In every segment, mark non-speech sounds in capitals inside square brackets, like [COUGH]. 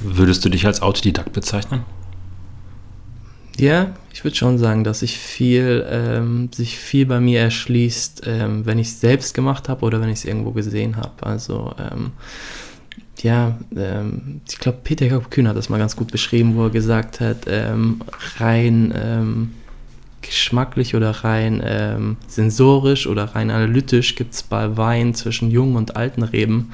Würdest du dich als Autodidakt bezeichnen? Ja, ich würde schon sagen, dass ich viel, ähm, sich viel bei mir erschließt, ähm, wenn ich es selbst gemacht habe oder wenn ich es irgendwo gesehen habe. Also ähm, ja, ähm, ich glaube, Peter Jakob Kühn hat das mal ganz gut beschrieben, wo er gesagt hat, ähm, rein ähm, geschmacklich oder rein sensorisch oder rein analytisch gibt es bei Wein zwischen jungen und alten Reben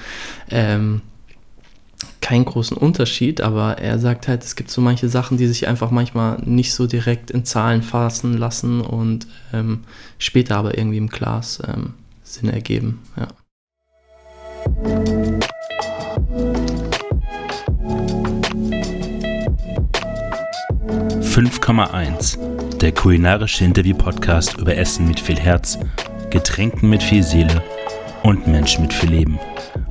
keinen großen Unterschied, aber er sagt halt, es gibt so manche Sachen, die sich einfach manchmal nicht so direkt in Zahlen fassen lassen und ähm, später aber irgendwie im Glas ähm, Sinn ergeben. Ja. 5,1, der kulinarische Interview-Podcast über Essen mit viel Herz, Getränken mit viel Seele und Menschen mit viel Leben.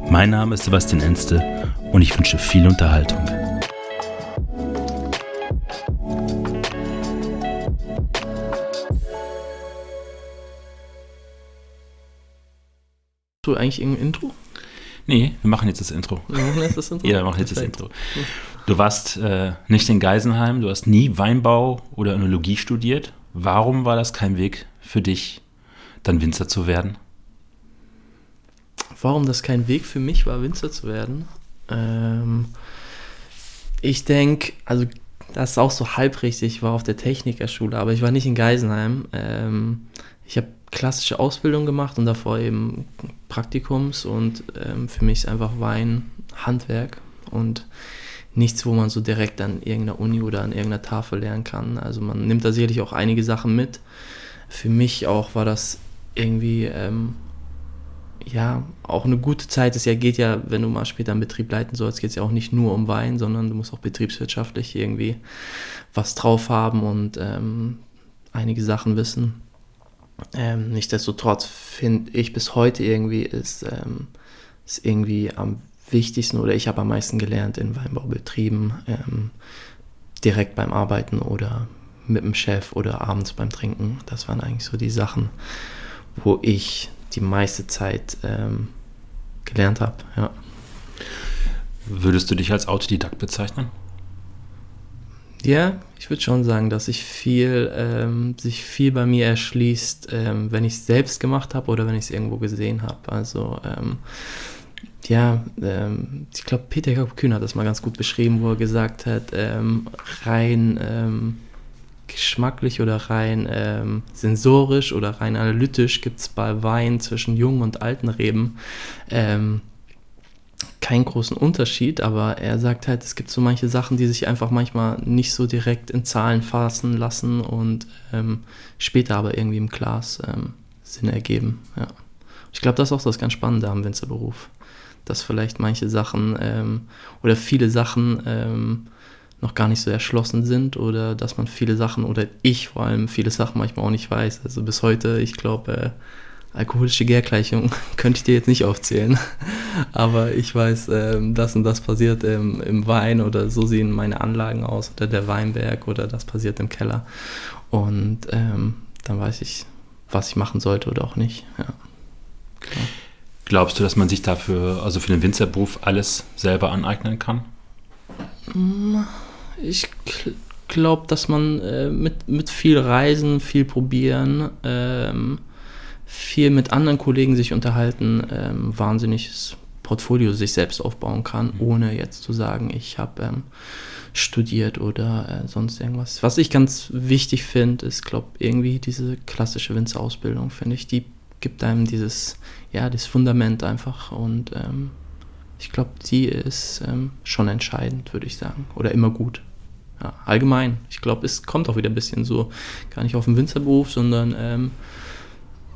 Mein Name ist Sebastian Enste und ich wünsche viel Unterhaltung. Du eigentlich irgendein Intro? Nee, wir machen jetzt das Intro. Wir machen jetzt das Intro? [LAUGHS] ja, wir machen jetzt Perfekt. das Intro. Du warst äh, nicht in Geisenheim, du hast nie Weinbau oder Önologie studiert. Warum war das kein Weg für dich, dann Winzer zu werden? Warum das kein Weg für mich war, Winzer zu werden? Ähm, ich denke, also das ist auch so halb richtig, ich war auf der Technikerschule, aber ich war nicht in Geisenheim. Ähm, ich habe klassische Ausbildung gemacht und davor eben Praktikums und ähm, für mich ist einfach Wein Handwerk und nichts, wo man so direkt an irgendeiner Uni oder an irgendeiner Tafel lernen kann. Also man nimmt da sicherlich auch einige Sachen mit. Für mich auch war das irgendwie ähm, ja auch eine gute Zeit. Es ja geht ja, wenn du mal später einen Betrieb leiten sollst, geht es ja auch nicht nur um Wein, sondern du musst auch betriebswirtschaftlich irgendwie was drauf haben und ähm, einige Sachen wissen. Ähm, nichtsdestotrotz finde ich bis heute irgendwie ist, ähm, ist irgendwie am wichtigsten oder ich habe am meisten gelernt in Weinbaubetrieben, ähm, direkt beim Arbeiten oder mit dem Chef oder abends beim Trinken. Das waren eigentlich so die Sachen, wo ich die meiste Zeit ähm, gelernt habe. Ja. Würdest du dich als Autodidakt bezeichnen? Ja, ich würde schon sagen, dass ich viel, ähm, sich viel bei mir erschließt, ähm, wenn ich es selbst gemacht habe oder wenn ich es irgendwo gesehen habe. Also ähm, ja, ähm, ich glaube, Peter Jakob Kühn hat das mal ganz gut beschrieben, wo er gesagt hat, ähm, rein ähm, geschmacklich oder rein ähm, sensorisch oder rein analytisch gibt es bei Wein zwischen jungen und alten Reben ähm, keinen großen Unterschied, aber er sagt halt, es gibt so manche Sachen, die sich einfach manchmal nicht so direkt in Zahlen fassen lassen und ähm, später aber irgendwie im Glas Sinn ergeben. Ja. Ich glaube, das ist auch das ganz Spannende am Winzerberuf dass vielleicht manche Sachen ähm, oder viele Sachen ähm, noch gar nicht so erschlossen sind oder dass man viele Sachen oder ich vor allem viele Sachen manchmal auch nicht weiß. Also bis heute, ich glaube, äh, alkoholische Gärgleichung [LAUGHS] könnte ich dir jetzt nicht aufzählen, [LAUGHS] aber ich weiß, ähm, das und das passiert im, im Wein oder so sehen meine Anlagen aus oder der Weinberg oder das passiert im Keller und ähm, dann weiß ich, was ich machen sollte oder auch nicht. Ja. Glaubst du, dass man sich dafür, also für den Winzerberuf, alles selber aneignen kann? Ich glaube, dass man äh, mit, mit viel Reisen, viel probieren, ähm, viel mit anderen Kollegen sich unterhalten, ähm, wahnsinniges Portfolio sich selbst aufbauen kann, mhm. ohne jetzt zu sagen, ich habe ähm, studiert oder äh, sonst irgendwas. Was ich ganz wichtig finde, ist, glaube irgendwie diese klassische Winzerausbildung, finde ich, die gibt einem dieses, ja, das Fundament einfach und ähm, ich glaube, die ist ähm, schon entscheidend, würde ich sagen, oder immer gut. Ja, allgemein. Ich glaube, es kommt auch wieder ein bisschen so, gar nicht auf den Winzerberuf, sondern ähm,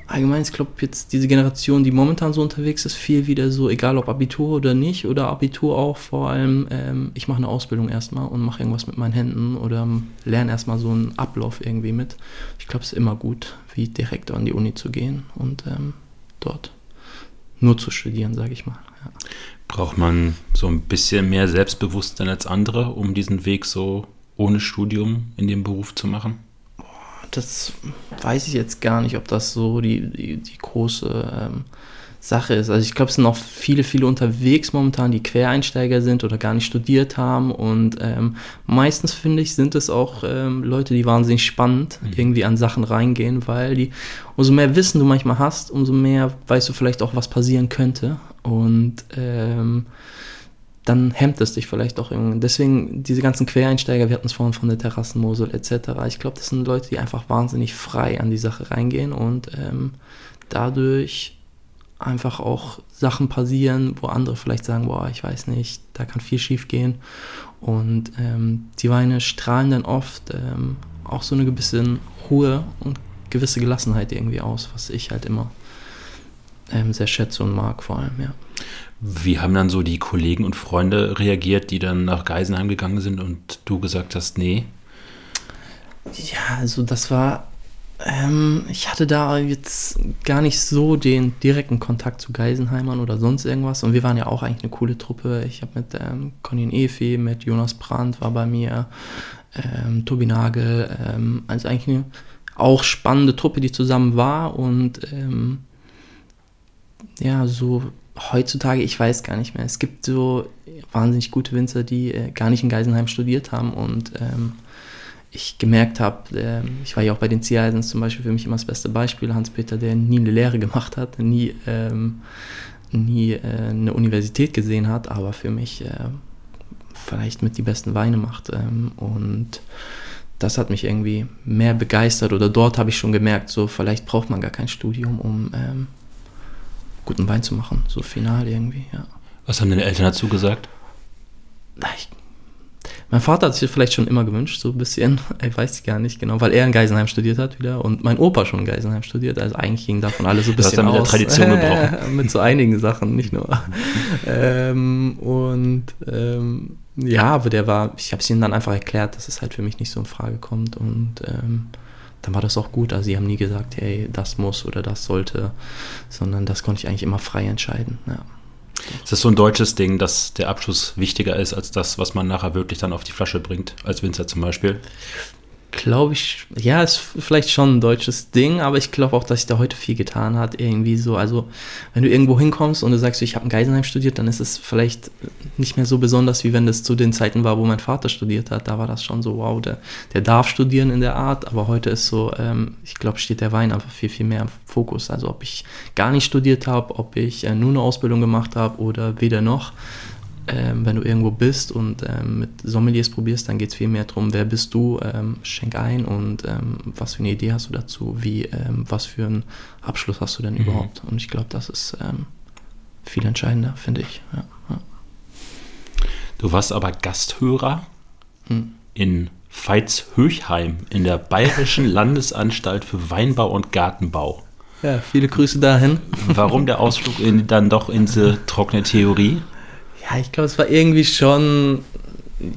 allgemein, ich glaube, jetzt diese Generation, die momentan so unterwegs ist, viel wieder so, egal ob Abitur oder nicht, oder Abitur auch, vor allem, ähm, ich mache eine Ausbildung erstmal und mache irgendwas mit meinen Händen oder lerne erstmal so einen Ablauf irgendwie mit. Ich glaube, es ist immer gut, wie direkt an die Uni zu gehen und ähm, dort nur zu studieren, sage ich mal. Ja. Braucht man so ein bisschen mehr Selbstbewusstsein als andere, um diesen Weg so ohne Studium in den Beruf zu machen? das weiß ich jetzt gar nicht, ob das so die, die, die große ähm, Sache ist. Also ich glaube, es sind auch viele, viele unterwegs momentan, die Quereinsteiger sind oder gar nicht studiert haben. Und ähm, meistens finde ich, sind es auch ähm, Leute, die wahnsinnig spannend mhm. irgendwie an Sachen reingehen, weil die, umso mehr Wissen du manchmal hast, umso mehr weißt du vielleicht auch, was passieren könnte. Und ähm, dann hemmt es dich vielleicht auch irgendwie. Deswegen diese ganzen Quereinsteiger, wir hatten es vorhin von der Terrassenmosel etc. Ich glaube, das sind Leute, die einfach wahnsinnig frei an die Sache reingehen und ähm, dadurch einfach auch Sachen passieren, wo andere vielleicht sagen, boah, ich weiß nicht, da kann viel schief gehen. Und ähm, die Weine strahlen dann oft ähm, auch so eine gewisse Ruhe und gewisse Gelassenheit irgendwie aus, was ich halt immer ähm, sehr schätze und mag vor allem, ja. Wie haben dann so die Kollegen und Freunde reagiert, die dann nach Geisenheim gegangen sind und du gesagt hast, nee? Ja, also das war ähm, ich hatte da jetzt gar nicht so den direkten Kontakt zu Geisenheimern oder sonst irgendwas. Und wir waren ja auch eigentlich eine coole Truppe. Ich habe mit ähm, Conny Efi, mit Jonas Brandt war bei mir, ähm, Tobi Nagel. Ähm, also eigentlich eine auch spannende Truppe, die zusammen war. Und ähm, ja, so heutzutage, ich weiß gar nicht mehr. Es gibt so wahnsinnig gute Winzer, die äh, gar nicht in Geisenheim studiert haben und ähm, ich gemerkt habe, äh, ich war ja auch bei den Ziereisens zum Beispiel für mich immer das beste Beispiel, Hans-Peter, der nie eine Lehre gemacht hat, nie, ähm, nie äh, eine Universität gesehen hat, aber für mich äh, vielleicht mit die besten Weine macht. Ähm, und das hat mich irgendwie mehr begeistert oder dort habe ich schon gemerkt, so vielleicht braucht man gar kein Studium, um ähm, guten Wein zu machen, so final irgendwie, ja. Was haben deine Eltern dazu gesagt? Ich mein Vater hat sich vielleicht schon immer gewünscht, so ein bisschen. Ich [LAUGHS] weiß gar nicht genau, weil er in Geisenheim studiert hat wieder und mein Opa schon in Geisenheim studiert. Also eigentlich ging davon alles so ein bisschen aus. Das Tradition [LAUGHS] gebrochen. mit so einigen Sachen, nicht nur. ähm, und ähm, ja, aber der war, ich habe es ihnen dann einfach erklärt, dass es halt für mich nicht so in Frage kommt und ähm, dann war das auch gut. Also sie haben nie gesagt, hey, das muss oder das sollte, sondern das konnte ich eigentlich immer frei entscheiden. Ja. Ist das so ein deutsches Ding, dass der Abschluss wichtiger ist als das, was man nachher wirklich dann auf die Flasche bringt, als Winzer zum Beispiel? Glaube ich, ja, ist vielleicht schon ein deutsches Ding, aber ich glaube auch, dass sich da heute viel getan hat, irgendwie so. Also, wenn du irgendwo hinkommst und du sagst, ich habe in Geisenheim studiert, dann ist es vielleicht nicht mehr so besonders, wie wenn das zu den Zeiten war, wo mein Vater studiert hat. Da war das schon so, wow, der, der darf studieren in der Art, aber heute ist so, ähm, ich glaube, steht der Wein einfach viel, viel mehr im Fokus. Also, ob ich gar nicht studiert habe, ob ich äh, nur eine Ausbildung gemacht habe oder weder noch ähm, wenn du irgendwo bist und ähm, mit Sommeliers probierst, dann geht es viel mehr darum, wer bist du, ähm, schenk ein und ähm, was für eine Idee hast du dazu, wie, ähm, was für einen Abschluss hast du denn mhm. überhaupt. Und ich glaube, das ist ähm, viel entscheidender, finde ich. Ja, ja. Du warst aber Gasthörer hm. in Veitshöchheim in der Bayerischen [LAUGHS] Landesanstalt für Weinbau und Gartenbau. Ja, viele Grüße dahin. Warum der Ausflug in, dann doch in diese trockene Theorie? Ja, ich glaube, es war irgendwie schon,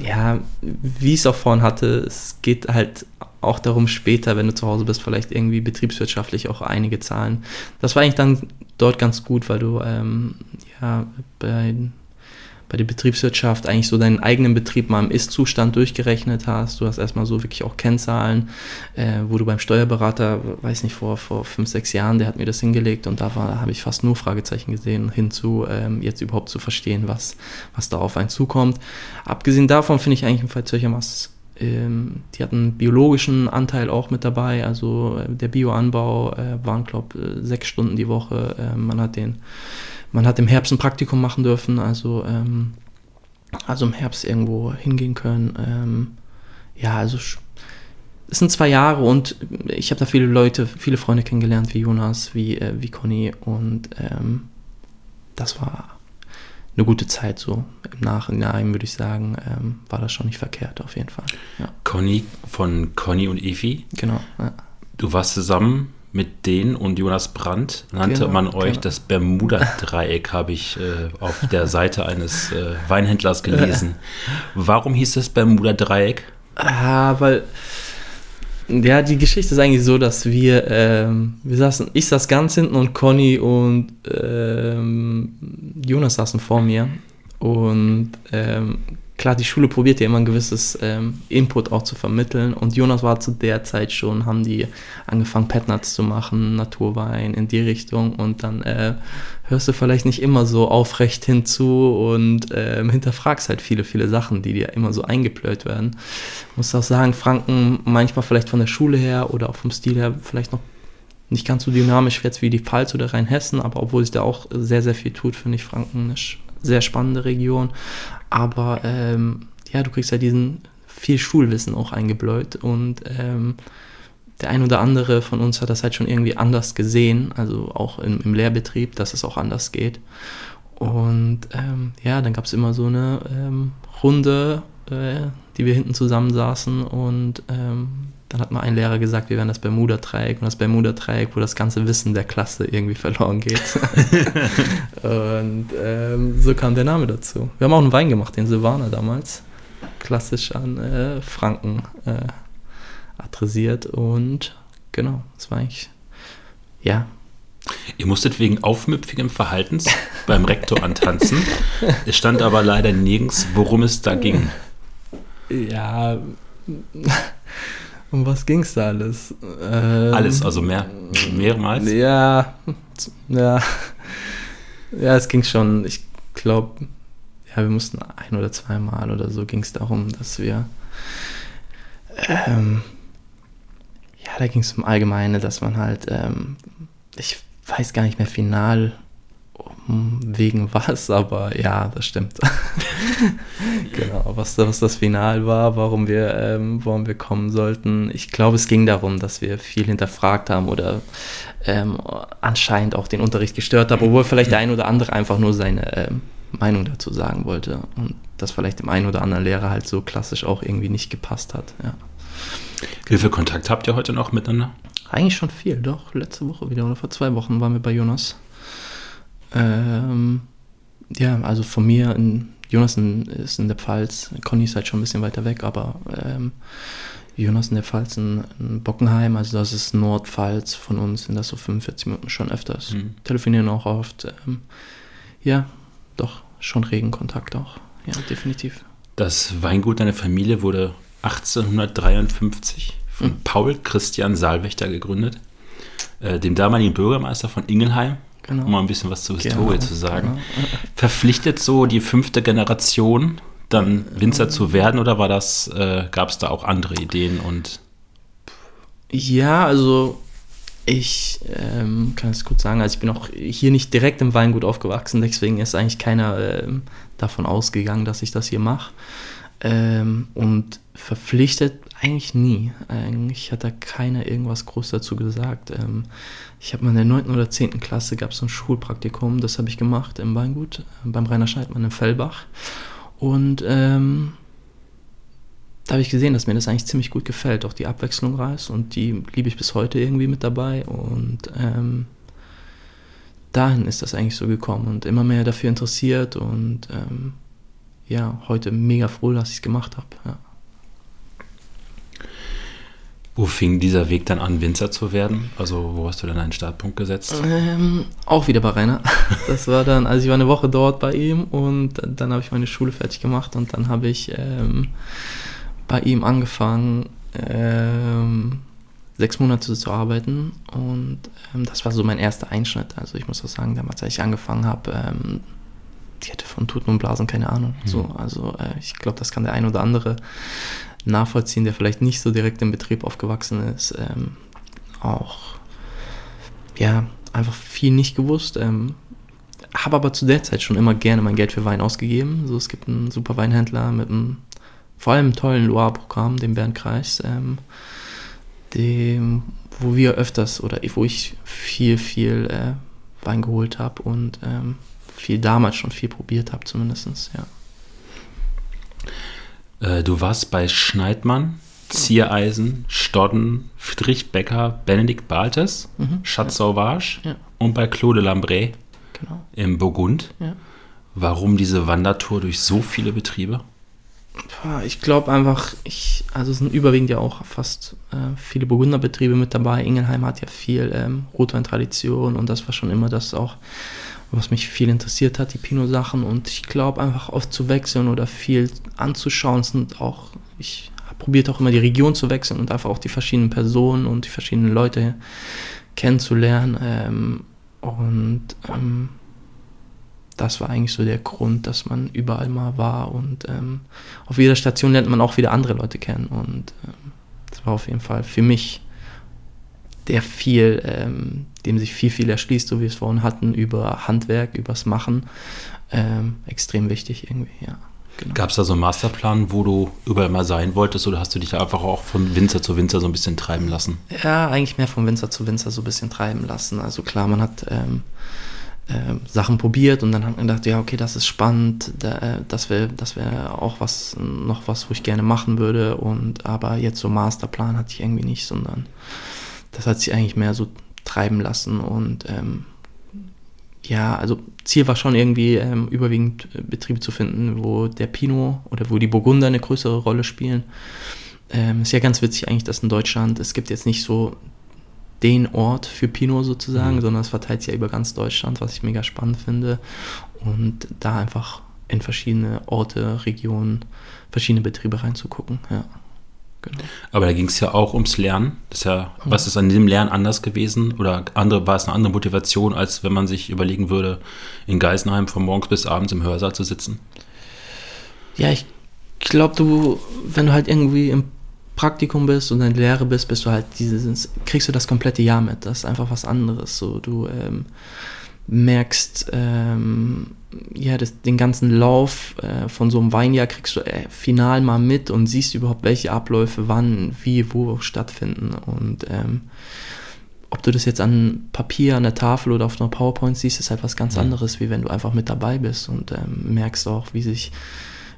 ja, wie ich es auch vorhin hatte, es geht halt auch darum, später, wenn du zu Hause bist, vielleicht irgendwie betriebswirtschaftlich auch einige Zahlen. Das war eigentlich dann dort ganz gut, weil du ähm, ja bei bei der Betriebswirtschaft eigentlich so deinen eigenen Betrieb mal im Ist-Zustand durchgerechnet hast. Du hast erstmal so wirklich auch Kennzahlen, äh, wo du beim Steuerberater, weiß nicht, vor, vor fünf, sechs Jahren, der hat mir das hingelegt und da habe ich fast nur Fragezeichen gesehen, hinzu ähm, jetzt überhaupt zu verstehen, was, was da auf einen zukommt. Abgesehen davon finde ich eigentlich im Fall Zürcher ähm, die hatten einen biologischen Anteil auch mit dabei, also äh, der Bioanbau äh, waren, glaube ich, sechs Stunden die Woche. Äh, man hat den man hat im Herbst ein Praktikum machen dürfen, also, ähm, also im Herbst irgendwo hingehen können. Ähm, ja, also es sind zwei Jahre und ich habe da viele Leute, viele Freunde kennengelernt, wie Jonas, wie, äh, wie Conny und ähm, das war eine gute Zeit so. Im Nachhinein würde ich sagen, ähm, war das schon nicht verkehrt auf jeden Fall. Ja. Conny von Conny und Evi. Genau. Ja. Du warst zusammen mit denen und Jonas Brandt nannte genau, man euch genau. das Bermuda-Dreieck, habe ich äh, auf der Seite eines äh, Weinhändlers gelesen. [LAUGHS] Warum hieß das Bermuda-Dreieck? Ah, weil ja, die Geschichte ist eigentlich so, dass wir, ähm, wir saßen, ich saß ganz hinten und Conny und ähm, Jonas saßen vor mir und ähm, klar, die Schule probiert ja immer ein gewisses ähm, Input auch zu vermitteln. Und Jonas war zu der Zeit schon, haben die angefangen, Petnuts zu machen, Naturwein in die Richtung. Und dann äh, hörst du vielleicht nicht immer so aufrecht hinzu und ähm, hinterfragst halt viele, viele Sachen, die dir immer so eingeplöht werden. Ich muss auch sagen, Franken manchmal vielleicht von der Schule her oder auch vom Stil her vielleicht noch nicht ganz so dynamisch jetzt wie die Pfalz oder Rheinhessen, aber obwohl sich da auch sehr, sehr viel tut, finde ich Franken eine sehr spannende Region. Aber ähm, ja, du kriegst ja diesen viel Schulwissen auch eingebläut und ähm, der ein oder andere von uns hat das halt schon irgendwie anders gesehen, also auch im, im Lehrbetrieb, dass es auch anders geht. Und ähm, ja, dann gab es immer so eine ähm, Runde, äh, die wir hinten zusammensaßen und ähm, dann hat mal ein Lehrer gesagt, wir wären das Bermuda-Dreieck und das Bermuda-Dreieck, wo das ganze Wissen der Klasse irgendwie verloren geht. [LAUGHS] und ähm, so kam der Name dazu. Wir haben auch einen Wein gemacht, den Silvaner damals. Klassisch an äh, Franken äh, adressiert und genau, das war eigentlich, ja. Ihr musstet wegen aufmüpfigem Verhaltens [LAUGHS] beim Rektor antanzen. Es stand aber leider nirgends, worum es da ging. Ja, um was ging es da alles? Ähm, alles, also mehr, mehrmals? Ja, ja. Ja, es ging schon, ich glaube, ja, wir mussten ein oder zweimal oder so ging es darum, dass wir, ähm, ja, da ging es um Allgemeine, dass man halt, ähm, ich weiß gar nicht mehr final, wegen was, aber ja, das stimmt. [LAUGHS] genau, was, was das Final war, warum wir, ähm, warum wir kommen sollten. Ich glaube, es ging darum, dass wir viel hinterfragt haben oder ähm, anscheinend auch den Unterricht gestört haben, obwohl vielleicht der ein oder andere einfach nur seine ähm, Meinung dazu sagen wollte und das vielleicht dem einen oder anderen Lehrer halt so klassisch auch irgendwie nicht gepasst hat. Ja. Wie viel Kontakt habt ihr heute noch miteinander? Eigentlich schon viel, doch. Letzte Woche wieder oder vor zwei Wochen waren wir bei Jonas. Ähm, ja, also von mir, in, Jonas ist in der Pfalz, Conny ist halt schon ein bisschen weiter weg, aber ähm, Jonas in der Pfalz in, in, Bockenheim, also das ist Nordpfalz von uns, sind das so 45 Minuten schon öfters. Mhm. Telefonieren auch oft. Ähm, ja, doch, schon regen Kontakt auch. Ja, definitiv. Das Weingut deiner Familie wurde 1853 von mhm. Paul Christian Saalwächter gegründet, äh, dem damaligen Bürgermeister von Ingelheim genau. um mal ein bisschen was zur Historie genau, zu sagen. Genau. Verpflichtet so die fünfte Generation, dann Winzer zu werden oder war das, äh, gab es da auch andere Ideen und ja, also ich ähm, kann es gut sagen, also ich bin auch hier nicht direkt im Weingut aufgewachsen, deswegen ist eigentlich keiner ähm, davon ausgegangen, dass ich das hier mache. Ähm, und verpflichtet eigentlich nie. Eigentlich hat da keiner irgendwas groß dazu gesagt. Ähm, ich habe mal in der 9. oder 10. Klasse gab es so ein Schulpraktikum, das habe ich gemacht im Weingut, äh, beim Rainer Scheidmann in Fellbach. Und ähm, da habe ich gesehen, dass mir das eigentlich ziemlich gut gefällt, auch die Abwechslung reißt und die liebe ich bis heute irgendwie mit dabei. Und ähm, dahin ist das eigentlich so gekommen und immer mehr dafür interessiert und ähm, ja, heute mega froh, dass ich es gemacht habe. Ja. Wo fing dieser Weg dann an, Winzer zu werden? Also wo hast du dann einen Startpunkt gesetzt? Ähm, auch wieder bei Rainer. [LAUGHS] Das war dann, also ich war eine Woche dort bei ihm und dann habe ich meine Schule fertig gemacht und dann habe ich ähm, bei ihm angefangen, ähm, sechs Monate zu arbeiten und ähm, das war so mein erster Einschnitt. Also ich muss auch sagen, damals, als ich angefangen habe, ähm, die hätte von Tuten und Blasen keine Ahnung. Mhm. So, also äh, ich glaube, das kann der ein oder andere nachvollziehen, der vielleicht nicht so direkt im Betrieb aufgewachsen ist. Ähm, auch, ja, einfach viel nicht gewusst. Ähm, habe aber zu der Zeit schon immer gerne mein Geld für Wein ausgegeben. So, es gibt einen super Weinhändler mit einem vor allem tollen Loire-Programm, dem Bernd Kreis, ähm, dem, wo wir öfters oder wo ich viel, viel äh, Wein geholt habe und ähm, viel damals schon viel probiert habe, zumindest, ja. Äh, du warst bei Schneidmann, Ziereisen, Stodden, Friedrich Becker, Benedikt Baltes, mhm, Schatz Sauvage ja. und bei Claude Lambray genau. im Burgund. Ja. Warum diese Wandertour durch so viele Betriebe? Ich glaube einfach, ich, also es sind überwiegend ja auch fast äh, viele Burgunderbetriebe mit dabei. Ingelheim hat ja viel ähm, Rotwein-Tradition und das war schon immer das auch, was mich viel interessiert hat, die Pinot-Sachen. Und ich glaube, einfach oft zu wechseln oder viel anzuschauen sind auch, ich habe probiert auch immer die Region zu wechseln und einfach auch die verschiedenen Personen und die verschiedenen Leute kennenzulernen. Ähm, und ähm, das war eigentlich so der Grund, dass man überall mal war und ähm, auf jeder Station lernt man auch wieder andere Leute kennen und ähm, das war auf jeden Fall für mich der viel, ähm, dem sich viel, viel erschließt, so wie wir es vorhin hatten, über Handwerk, übers Machen, ähm, extrem wichtig irgendwie, ja. Genau. Gab es da so einen Masterplan, wo du überall mal sein wolltest oder hast du dich da einfach auch von Winzer zu Winzer so ein bisschen treiben lassen? Ja, eigentlich mehr von Winzer zu Winzer so ein bisschen treiben lassen. Also klar, man hat ähm, äh, Sachen probiert und dann hat man gedacht, ja, okay, das ist spannend, da, äh, das wäre das wär auch was, noch was, wo ich gerne machen würde. Und aber jetzt so Masterplan hatte ich irgendwie nicht, sondern das hat sich eigentlich mehr so treiben lassen und ähm, ja, also Ziel war schon irgendwie ähm, überwiegend äh, Betriebe zu finden, wo der Pinot oder wo die Burgunder eine größere Rolle spielen. Ähm, ist ja ganz witzig eigentlich, dass in Deutschland, es gibt jetzt nicht so den Ort für Pinot sozusagen, mhm. sondern es verteilt sich ja über ganz Deutschland, was ich mega spannend finde. Und da einfach in verschiedene Orte, Regionen, verschiedene Betriebe reinzugucken, ja. Genau. Aber da ging es ja auch ums Lernen. Das ja, mhm. Was ist an dem Lernen anders gewesen? Oder andere, war es eine andere Motivation, als wenn man sich überlegen würde, in Geisenheim von morgens bis abends im Hörsaal zu sitzen? Ja, ich glaube, du, wenn du halt irgendwie im Praktikum bist und in Lehre bist, bist du halt dieses, kriegst du das komplette Jahr mit. Das ist einfach was anderes. So, du ähm, merkst ähm, ja das, den ganzen Lauf äh, von so einem Weinjahr kriegst du äh, final mal mit und siehst überhaupt, welche Abläufe wann, wie, wo stattfinden und ähm, ob du das jetzt an Papier, an der Tafel oder auf einer PowerPoint siehst, ist halt was ganz anderes, wie wenn du einfach mit dabei bist und ähm, merkst auch, wie sich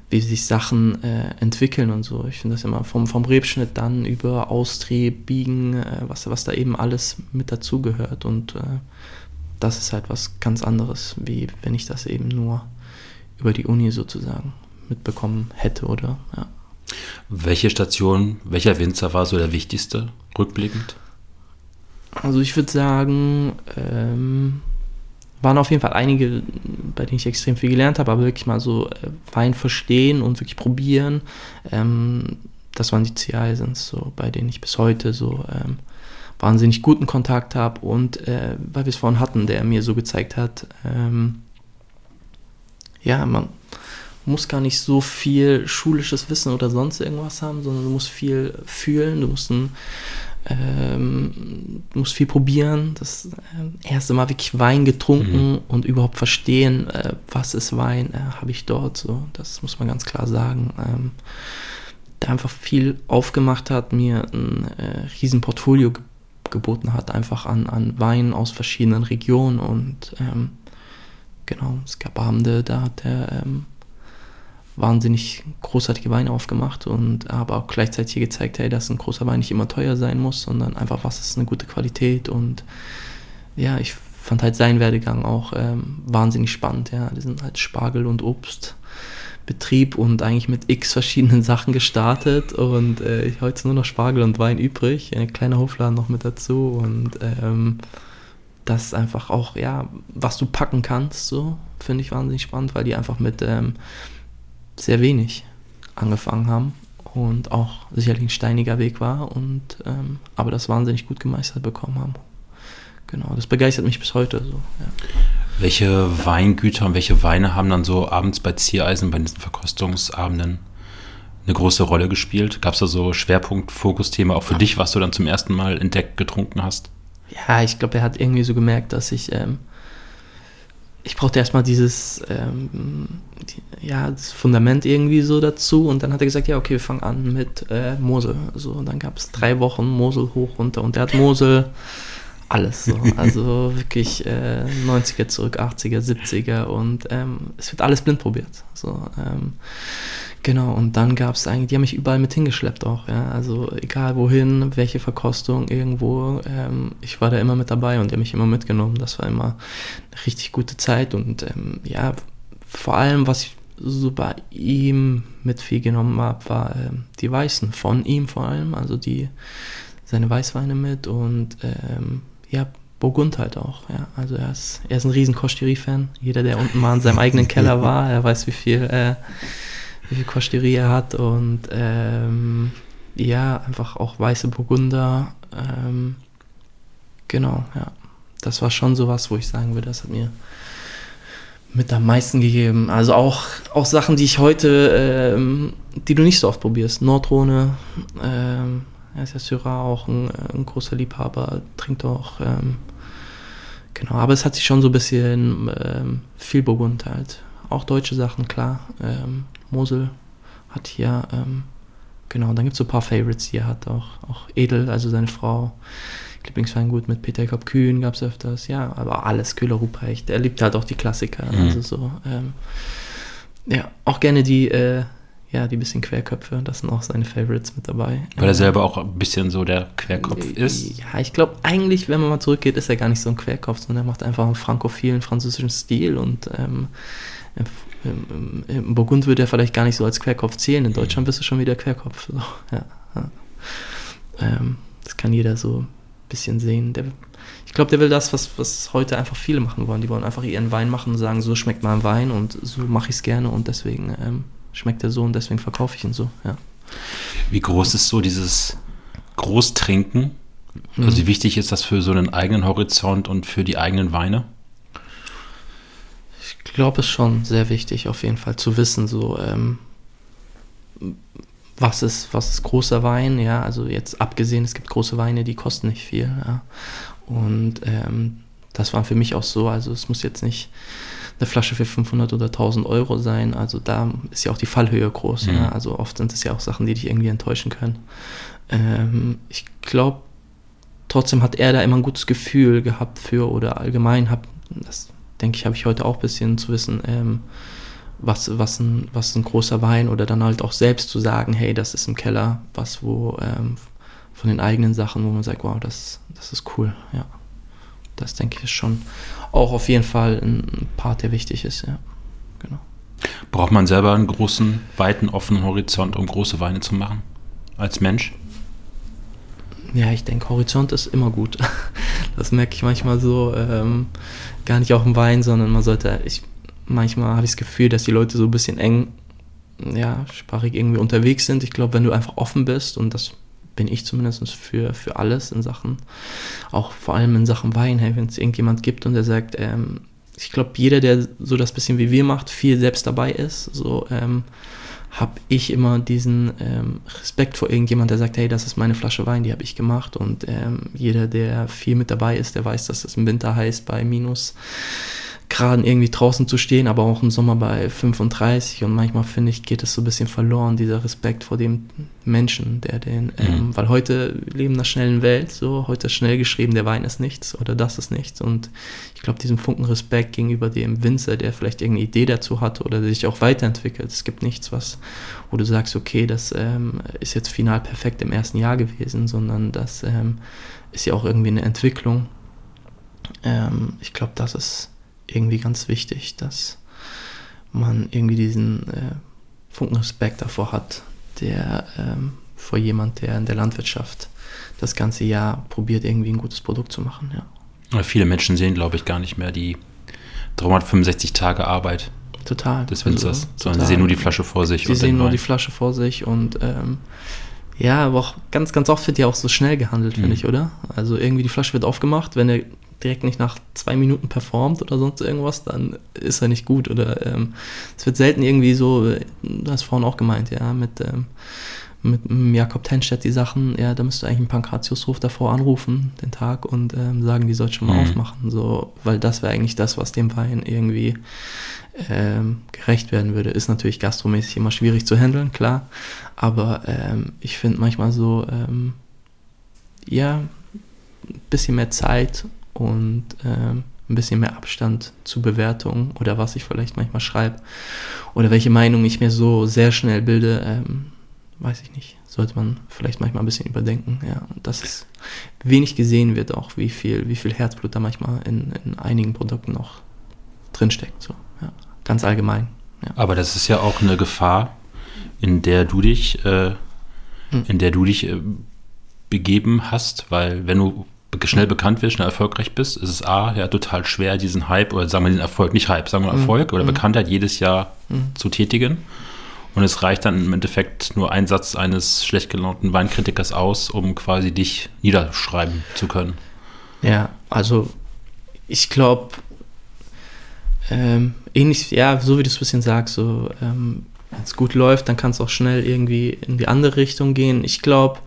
wie sich Sachen äh, entwickeln und so. Ich finde das immer vom, vom Rebschnitt dann über Austrieb, Biegen, äh, was, was da eben alles mit dazugehört. Und äh, das ist halt was ganz anderes, wie wenn ich das eben nur über die Uni sozusagen mitbekommen hätte oder ja. Welche Station, welcher Winzer war so der wichtigste, rückblickend? Also ich würde sagen, ähm, waren auf jeden Fall einige, bei denen ich extrem viel gelernt habe, aber wirklich mal so äh, Wein verstehen und wirklich probieren. Ähm, das waren die CI-Sens, so, bei denen ich bis heute so ähm, wahnsinnig guten Kontakt habe und äh, weil wir es vorhin hatten, der mir so gezeigt hat, ähm, ja, man muss gar nicht so viel schulisches Wissen oder sonst irgendwas haben, sondern du musst viel fühlen, du musst ein ähm, muss viel probieren. Das äh, erste Mal wirklich Wein getrunken mhm. und überhaupt verstehen, äh, was ist Wein, äh, habe ich dort. So, das muss man ganz klar sagen. Ähm, der einfach viel aufgemacht hat, mir ein äh, riesen Portfolio geboten hat, einfach an, an Wein aus verschiedenen Regionen und ähm, genau, es gab Abende, da hat er ähm, wahnsinnig großartige Weine aufgemacht und aber auch gleichzeitig gezeigt, hey, dass ein großer Wein nicht immer teuer sein muss, sondern einfach, was ist eine gute Qualität und ja, ich fand halt seinen Werdegang auch ähm, wahnsinnig spannend, ja, die sind halt Spargel- und Obstbetrieb und eigentlich mit x verschiedenen [LAUGHS] Sachen gestartet und äh, heute nur noch Spargel und Wein übrig, ein kleiner Hofladen noch mit dazu und ähm, das ist einfach auch, ja, was du packen kannst, so, finde ich wahnsinnig spannend, weil die einfach mit ähm, sehr wenig angefangen haben und auch sicherlich ein steiniger Weg war und ähm, aber das wahnsinnig gut gemeistert bekommen haben. Genau, das begeistert mich bis heute so. Ja. Welche Weingüter und welche Weine haben dann so abends bei Ziereisen, bei diesen Verkostungsabenden eine große Rolle gespielt? Gab es da so Schwerpunkt, Fokusthema auch für ja. dich, was du dann zum ersten Mal entdeckt, getrunken hast? Ja, ich glaube, er hat irgendwie so gemerkt, dass ich ähm, ich brauchte erstmal dieses, ähm, die, ja, das Fundament irgendwie so dazu und dann hat er gesagt, ja, okay, wir fangen an mit äh, Mosel. So, und dann gab es drei Wochen Mosel hoch, runter und der hat Mosel alles so. [LAUGHS] Also wirklich äh, 90er zurück, 80er, 70er und ähm, es wird alles blind probiert. So, ähm, Genau, und dann gab es eigentlich, die haben mich überall mit hingeschleppt auch, ja. Also egal wohin, welche Verkostung, irgendwo, ähm, ich war da immer mit dabei und die haben mich immer mitgenommen. Das war immer eine richtig gute Zeit und ähm, ja, vor allem, was ich so bei ihm mit viel genommen habe, war ähm, die Weißen von ihm vor allem, also die seine Weißweine mit und ähm, ja, Burgund halt auch, ja. Also er ist, er ist ein riesen Kosterie-Fan. Jeder, der unten mal in seinem eigenen Keller war, er weiß, wie viel, äh, wie viel Kosterie er hat und ähm, ja, einfach auch weiße Burgunder. Ähm, genau, ja. Das war schon sowas, wo ich sagen würde, das hat mir mit am meisten gegeben. Also auch, auch Sachen, die ich heute, ähm, die du nicht so oft probierst. Nordrhone, ähm, er ist ja Syrah auch ein, ein, großer Liebhaber, trinkt auch, ähm, genau, aber es hat sich schon so ein bisschen ähm, viel Burgund halt. Auch deutsche Sachen, klar. Ähm, Mosel hat hier, ähm, genau, dann gibt es so ein paar Favorites, die er hat, auch, auch Edel, also seine Frau. Lieblingsweingut mit Peter Kopp Kühn gab es öfters, ja, aber alles Köhler Ruprecht. Er liebt halt auch die Klassiker. Mhm. Also so, ähm, ja, auch gerne die, äh, ja, die bisschen Querköpfe, das sind auch seine Favorites mit dabei. Weil er selber auch ein bisschen so der Querkopf ist. Ja, ich glaube eigentlich, wenn man mal zurückgeht, ist er gar nicht so ein Querkopf, sondern er macht einfach einen frankophilen französischen Stil und ähm, im, im, Burgund würde er vielleicht gar nicht so als Querkopf zählen. In mhm. Deutschland bist du schon wieder Querkopf. So, ja, ja. Ähm, das kann jeder so bisschen sehen. Der, ich glaube, der will das, was, was heute einfach viele machen wollen. Die wollen einfach ihren Wein machen und sagen, so schmeckt mein Wein und so mache ich es gerne und deswegen ähm, schmeckt er so und deswegen verkaufe ich ihn so. Ja. Wie groß ist so dieses Großtrinken? Also wie mhm. wichtig ist das für so einen eigenen Horizont und für die eigenen Weine? Ich glaube, es ist schon sehr wichtig, auf jeden Fall zu wissen, so ähm, was ist, was ist großer Wein, ja, also jetzt abgesehen, es gibt große Weine, die kosten nicht viel, ja. Und ähm, das war für mich auch so, also es muss jetzt nicht eine Flasche für 500 oder 1000 Euro sein, also da ist ja auch die Fallhöhe groß, mhm. ja, also oft sind es ja auch Sachen, die dich irgendwie enttäuschen können. Ähm, ich glaube, trotzdem hat er da immer ein gutes Gefühl gehabt für, oder allgemein hab, das denke ich, habe ich heute auch ein bisschen zu wissen, ähm, was, was, ein, was ein großer Wein oder dann halt auch selbst zu sagen, hey, das ist im Keller was, wo ähm, von den eigenen Sachen, wo man sagt, wow, das, das ist cool, ja. Das denke ich ist schon auch auf jeden Fall ein Part, der wichtig ist, ja. Genau. Braucht man selber einen großen, weiten, offenen Horizont, um große Weine zu machen? Als Mensch? Ja, ich denke, Horizont ist immer gut. [LAUGHS] Das merke ich manchmal so, ähm, gar nicht auch im Wein, sondern man sollte, ich manchmal habe ich das Gefühl, dass die Leute so ein bisschen eng, ja, sprachig irgendwie unterwegs sind. Ich glaube, wenn du einfach offen bist und das bin ich zumindest für, für alles in Sachen, auch vor allem in Sachen Wein, hey, wenn es irgendjemand gibt und der sagt, ähm, ich glaube, jeder, der so das bisschen wie wir macht, viel selbst dabei ist, so ähm, habe ich immer diesen ähm, Respekt vor irgendjemand, der sagt, hey, das ist meine Flasche Wein, die habe ich gemacht und ähm, jeder, der viel mit dabei ist, der weiß, dass es im Winter heißt bei minus gerade irgendwie draußen zu stehen, aber auch im Sommer bei 35 und manchmal finde ich, geht es so ein bisschen verloren, dieser Respekt vor dem Menschen, der den, ähm, mhm. weil heute leben in einer schnellen Welt, so, heute ist schnell geschrieben, der Wein ist nichts oder das ist nichts und ich glaube, diesen Funken Respekt gegenüber dem Winzer, der vielleicht irgendeine Idee dazu hat oder der sich auch weiterentwickelt, es gibt nichts, was, wo du sagst, okay, das ähm, ist jetzt final perfekt im ersten Jahr gewesen, sondern das ähm, ist ja auch irgendwie eine Entwicklung. Ähm, ich glaube, das ist irgendwie ganz wichtig, dass man irgendwie diesen äh, Funkenrespekt davor hat, der ähm, vor jemand, der in der Landwirtschaft das ganze Jahr probiert, irgendwie ein gutes Produkt zu machen. Ja. Viele Menschen sehen, glaube ich, gar nicht mehr die 365 Tage Arbeit total. des Winzers, also, sondern sie sehen nur die Flasche vor sich. Sie sehen nur die Flasche vor sich und ähm, ja, aber auch ganz, ganz oft wird ja auch so schnell gehandelt, mhm. finde ich, oder? Also irgendwie die Flasche wird aufgemacht, wenn der direkt nicht nach zwei Minuten performt oder sonst irgendwas, dann ist er nicht gut. Oder ähm, es wird selten irgendwie so, du hast vorhin auch gemeint, ja, mit, ähm, mit Jakob Tenstedt die Sachen, ja, da müsste eigentlich ein Pankratiusruf davor anrufen, den Tag, und ähm, sagen, die soll schon mal mhm. aufmachen, so, weil das wäre eigentlich das, was dem Wein irgendwie ähm, gerecht werden würde. Ist natürlich gastromäßig immer schwierig zu handeln, klar, aber ähm, ich finde manchmal so, ähm, ja, ein bisschen mehr Zeit und ähm, ein bisschen mehr Abstand zu Bewertungen oder was ich vielleicht manchmal schreibe oder welche Meinung ich mir so sehr schnell bilde, ähm, weiß ich nicht. Sollte man vielleicht manchmal ein bisschen überdenken, ja. Und dass es wenig gesehen wird, auch wie viel, wie viel Herzblut da manchmal in, in einigen Produkten noch drinsteckt. So, ja. Ganz allgemein. Ja. Aber das ist ja auch eine Gefahr, in der du dich, äh, hm. in der du dich äh, begeben hast, weil wenn du schnell bekannt wirst, schnell erfolgreich bist, ist es A, ja, total schwer, diesen Hype oder sagen wir den Erfolg, nicht Hype, sagen wir mhm. Erfolg mhm. oder Bekanntheit jedes Jahr mhm. zu tätigen. Und es reicht dann im Endeffekt nur ein Satz eines schlecht gelaunten Weinkritikers aus, um quasi dich niederschreiben zu können. Ja, also ich glaube, ähm, ähnlich, ja, so wie du es ein bisschen sagst, so, ähm, wenn es gut läuft, dann kann es auch schnell irgendwie in die andere Richtung gehen. Ich glaube,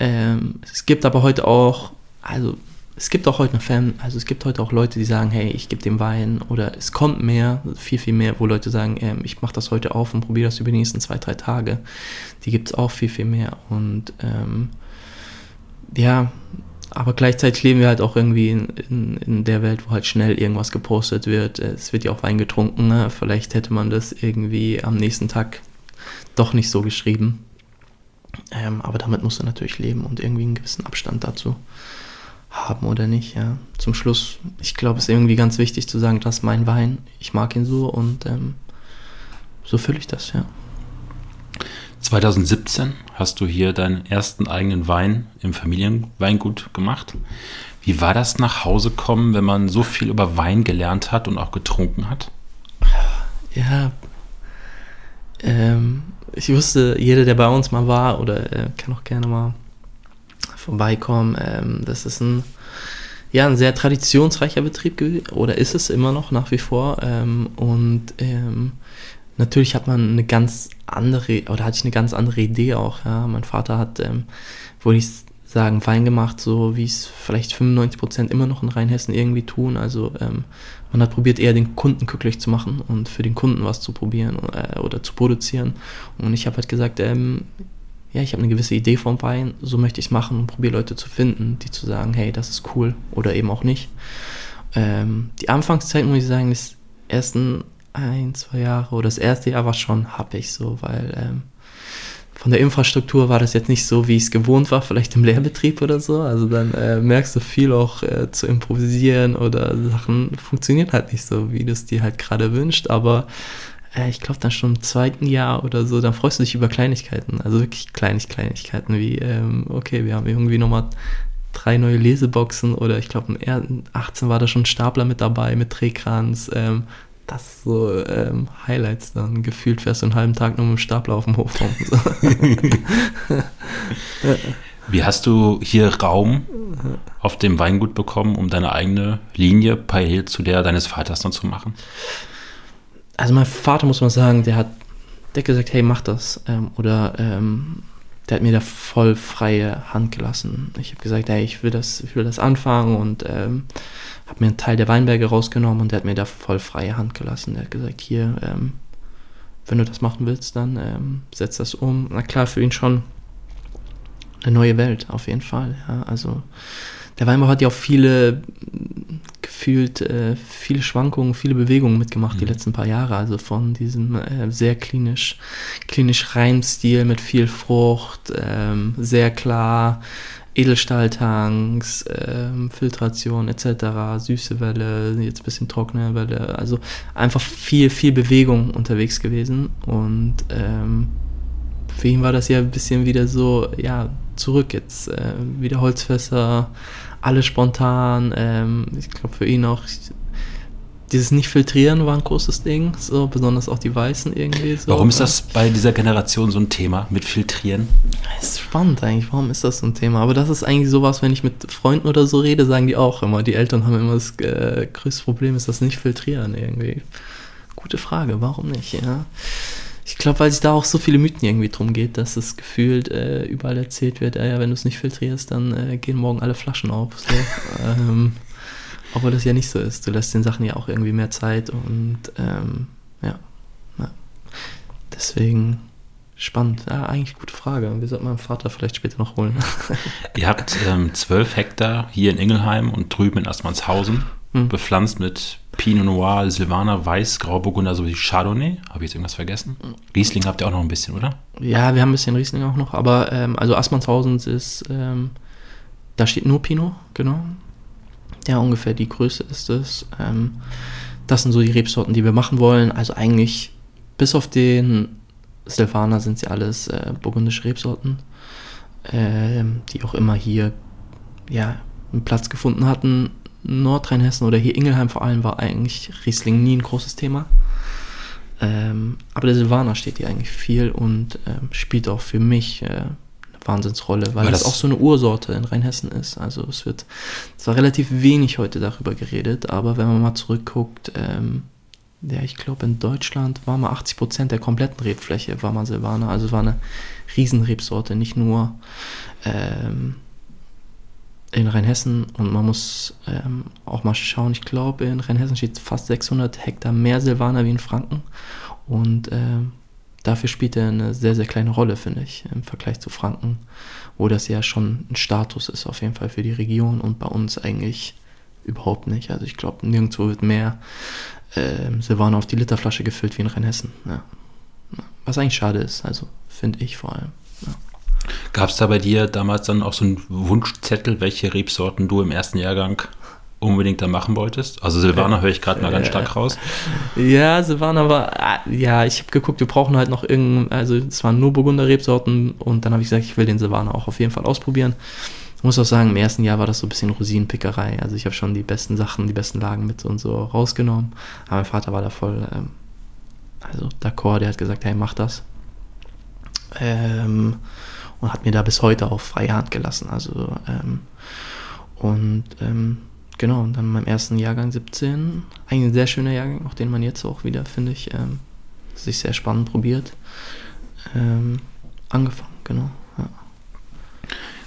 ähm, es gibt aber heute auch, also es gibt auch heute eine Fan, also es gibt heute auch Leute, die sagen, hey, ich gebe dem Wein oder es kommt mehr, viel, viel mehr, wo Leute sagen, ähm, ich mache das heute auf und probiere das über die nächsten zwei, drei Tage. Die gibt es auch viel, viel mehr. Und ähm, ja, aber gleichzeitig leben wir halt auch irgendwie in, in, in, der Welt, wo halt schnell irgendwas gepostet wird. Es wird ja auch Wein getrunken. Ne? Vielleicht hätte man das irgendwie am nächsten Tag doch nicht so geschrieben. Ähm, aber damit musst du natürlich leben und irgendwie einen gewissen Abstand dazu haben oder nicht. Ja. Zum Schluss, ich glaube, es ist irgendwie ganz wichtig zu sagen, das ist mein Wein, ich mag ihn so und ähm, so fülle ich das, ja. 2017 hast du hier deinen ersten eigenen Wein im Familienweingut gemacht. Wie war das nach Hause kommen, wenn man so viel über Wein gelernt hat und auch getrunken hat? Ja, ähm, ich wusste, jeder, der bei uns mal war oder äh, kann auch gerne mal vorbeikommen. Ähm, das ist ein, ja, ein sehr traditionsreicher Betrieb oder ist es immer noch nach wie vor. Ähm, und ähm, natürlich hat man eine ganz andere, oder hatte ich eine ganz andere Idee auch. Ja. Mein Vater hat, ähm, würde ich sagen, Wein gemacht, so wie es vielleicht 95 Prozent immer noch in Rheinhessen irgendwie tun. Also ähm, man hat probiert, eher den Kunden glücklich zu machen und für den Kunden was zu probieren äh, oder zu produzieren. Und ich habe halt gesagt, ähm, ja, ich habe eine gewisse Idee vom Wein, so möchte ich es machen und probiere Leute zu finden, die zu sagen, hey, das ist cool oder eben auch nicht. Ähm, die Anfangszeit, muss ich sagen, des ersten ein, zwei Jahre oder das erste Jahr war schon happig so, weil ähm, von der Infrastruktur war das jetzt nicht so, wie ich es gewohnt war, vielleicht im Lehrbetrieb oder so. Also dann äh, merkst du viel auch äh, zu improvisieren oder Sachen funktionieren halt nicht so, wie du es dir halt gerade wünscht, aber ich glaube dann schon im zweiten Jahr oder so, dann freust du dich über Kleinigkeiten, also wirklich Kleinigkeiten wie, ähm, okay, wir haben irgendwie nochmal drei neue Leseboxen oder ich glaube im 18 war da schon ein Stapler mit dabei mit Drehkranz, ähm, das so ähm, Highlights dann gefühlt fährst du einen halben Tag nur mit dem Stapler auf dem Hof rum. [LAUGHS] Wie hast du hier Raum auf dem Weingut bekommen, um deine eigene Linie parallel zu der deines Vaters dann zu machen? Also mein Vater muss man sagen, der hat, der hat gesagt, hey, mach das. Ähm, oder ähm, der hat mir da voll freie Hand gelassen. Ich habe gesagt, hey, ich will das, ich will das anfangen und ähm, habe mir einen Teil der Weinberge rausgenommen und der hat mir da voll freie Hand gelassen. Der hat gesagt, hier, ähm, wenn du das machen willst, dann ähm, setz das um. Na klar, für ihn schon eine neue Welt, auf jeden Fall. Ja, also der Weinbau hat ja auch viele gefühlt äh, viele Schwankungen, viele Bewegungen mitgemacht mhm. die letzten paar Jahre. Also von diesem äh, sehr klinisch, klinisch reinen Stil mit viel Frucht, ähm, sehr klar, Edelstahltanks, ähm, Filtration etc., süße Welle, jetzt ein bisschen trockene Welle. Also einfach viel, viel Bewegung unterwegs gewesen. Und ähm, für ihn war das ja ein bisschen wieder so, ja, zurück jetzt. Äh, wieder Holzfässer, alles spontan. Ähm, ich glaube für ihn auch dieses Nicht-Filtrieren war ein großes Ding, so besonders auch die Weißen irgendwie. So. Warum ist das bei dieser Generation so ein Thema mit Filtrieren? Das ist spannend eigentlich. Warum ist das so ein Thema? Aber das ist eigentlich sowas, wenn ich mit Freunden oder so rede, sagen die auch immer. Die Eltern haben immer das äh, größte Problem, ist das Nicht-Filtrieren irgendwie. Gute Frage, warum nicht? Ja. Ich glaube, weil sich da auch so viele Mythen irgendwie drum geht, dass es gefühlt äh, überall erzählt wird, äh, ja, wenn du es nicht filtrierst, dann äh, gehen morgen alle Flaschen auf. So. [LAUGHS] ähm, obwohl das ja nicht so ist. Du lässt den Sachen ja auch irgendwie mehr Zeit und ähm, ja, ja. Deswegen spannend. Ja, eigentlich gute Frage. Wir sollten meinen Vater vielleicht später noch holen. Ihr habt ähm, zwölf Hektar hier in Ingelheim und drüben in Astmannshausen hm. bepflanzt mit Pinot Noir, Silvaner, Weiß, Grauburgunder sowie Chardonnay. Habe ich jetzt irgendwas vergessen? Riesling habt ihr auch noch ein bisschen, oder? Ja, wir haben ein bisschen Riesling auch noch, aber ähm, also Assmannshausen ist, ähm, da steht nur Pinot, genau. Ja, ungefähr die Größe ist es. Ähm, das sind so die Rebsorten, die wir machen wollen. Also eigentlich bis auf den Silvaner sind sie alles äh, burgundische Rebsorten, äh, die auch immer hier ja, einen Platz gefunden hatten. Nordrhein-Hessen oder hier Ingelheim vor allem war eigentlich Riesling nie ein großes Thema. Ähm, aber der Silvaner steht hier eigentlich viel und ähm, spielt auch für mich äh, eine Wahnsinnsrolle, weil, weil das, das auch so eine Ursorte in Rheinhessen ist. Also es wird zwar relativ wenig heute darüber geredet, aber wenn man mal zurückguckt, ähm, ja, ich glaube in Deutschland war mal 80 Prozent der kompletten Rebfläche war mal Silvaner. Also es war eine Riesenrebsorte, nicht nur ähm, in Rheinhessen und man muss ähm, auch mal schauen, ich glaube in Rheinhessen steht fast 600 Hektar mehr Silvaner wie in Franken und ähm, dafür spielt er eine sehr, sehr kleine Rolle, finde ich, im Vergleich zu Franken, wo das ja schon ein Status ist auf jeden Fall für die Region und bei uns eigentlich überhaupt nicht. Also ich glaube, nirgendwo wird mehr äh, Silvaner auf die Literflasche gefüllt wie in Rheinhessen. Ja. Was eigentlich schade ist, also finde ich vor allem. Ja. Gab es da bei dir damals dann auch so einen Wunschzettel, welche Rebsorten du im ersten Jahrgang unbedingt da machen wolltest? Also Silvaner höre ich gerade mal ganz stark raus. Ja, Silvaner war, ah, ja, ich habe geguckt, wir brauchen halt noch irgendein, also es waren nur Burgunder Rebsorten und dann habe ich gesagt, ich will den Silvaner auch auf jeden Fall ausprobieren. Ich muss auch sagen, im ersten Jahr war das so ein bisschen Rosinenpickerei. Also ich habe schon die besten Sachen, die besten Lagen mit und so rausgenommen. Aber mein Vater war da voll, ähm, also d'accord, der hat gesagt, hey, mach das. Ähm, und hat mir da bis heute auch freie Hand gelassen. Also ähm, und ähm, genau, und dann meinem ersten Jahrgang 17, eigentlich ein sehr schöner Jahrgang, auch den man jetzt auch wieder, finde ich, ähm, sich sehr spannend probiert. Ähm, angefangen, genau. Ja.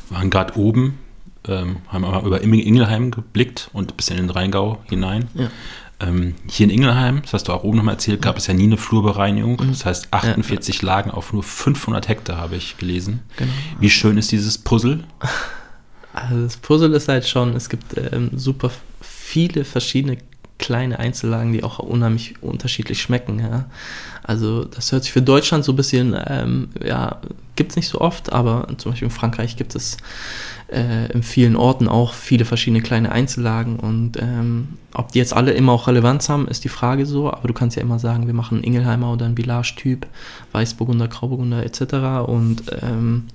Wir waren gerade oben, ähm, haben aber über Ingelheim geblickt und bis in den Rheingau hinein. Ja. Ähm, hier in Ingelheim, das hast du auch oben nochmal erzählt, gab es ja nie eine Flurbereinigung. Mhm. Das heißt 48 ja, Lagen auf nur 500 Hektar, habe ich gelesen. Genau. Wie schön ist dieses Puzzle? [LAUGHS] Also das Puzzle ist halt schon, es gibt ähm, super viele verschiedene kleine Einzellagen, die auch unheimlich unterschiedlich schmecken. Ja. Also das hört sich für Deutschland so ein bisschen, ähm, ja, gibt es nicht so oft, aber zum Beispiel in Frankreich gibt es äh, in vielen Orten auch viele verschiedene kleine Einzellagen und ähm, ob die jetzt alle immer auch Relevanz haben, ist die Frage so, aber du kannst ja immer sagen, wir machen Ingelheimer oder einen Village-Typ, Weißburgunder, Grauburgunder etc. und ähm,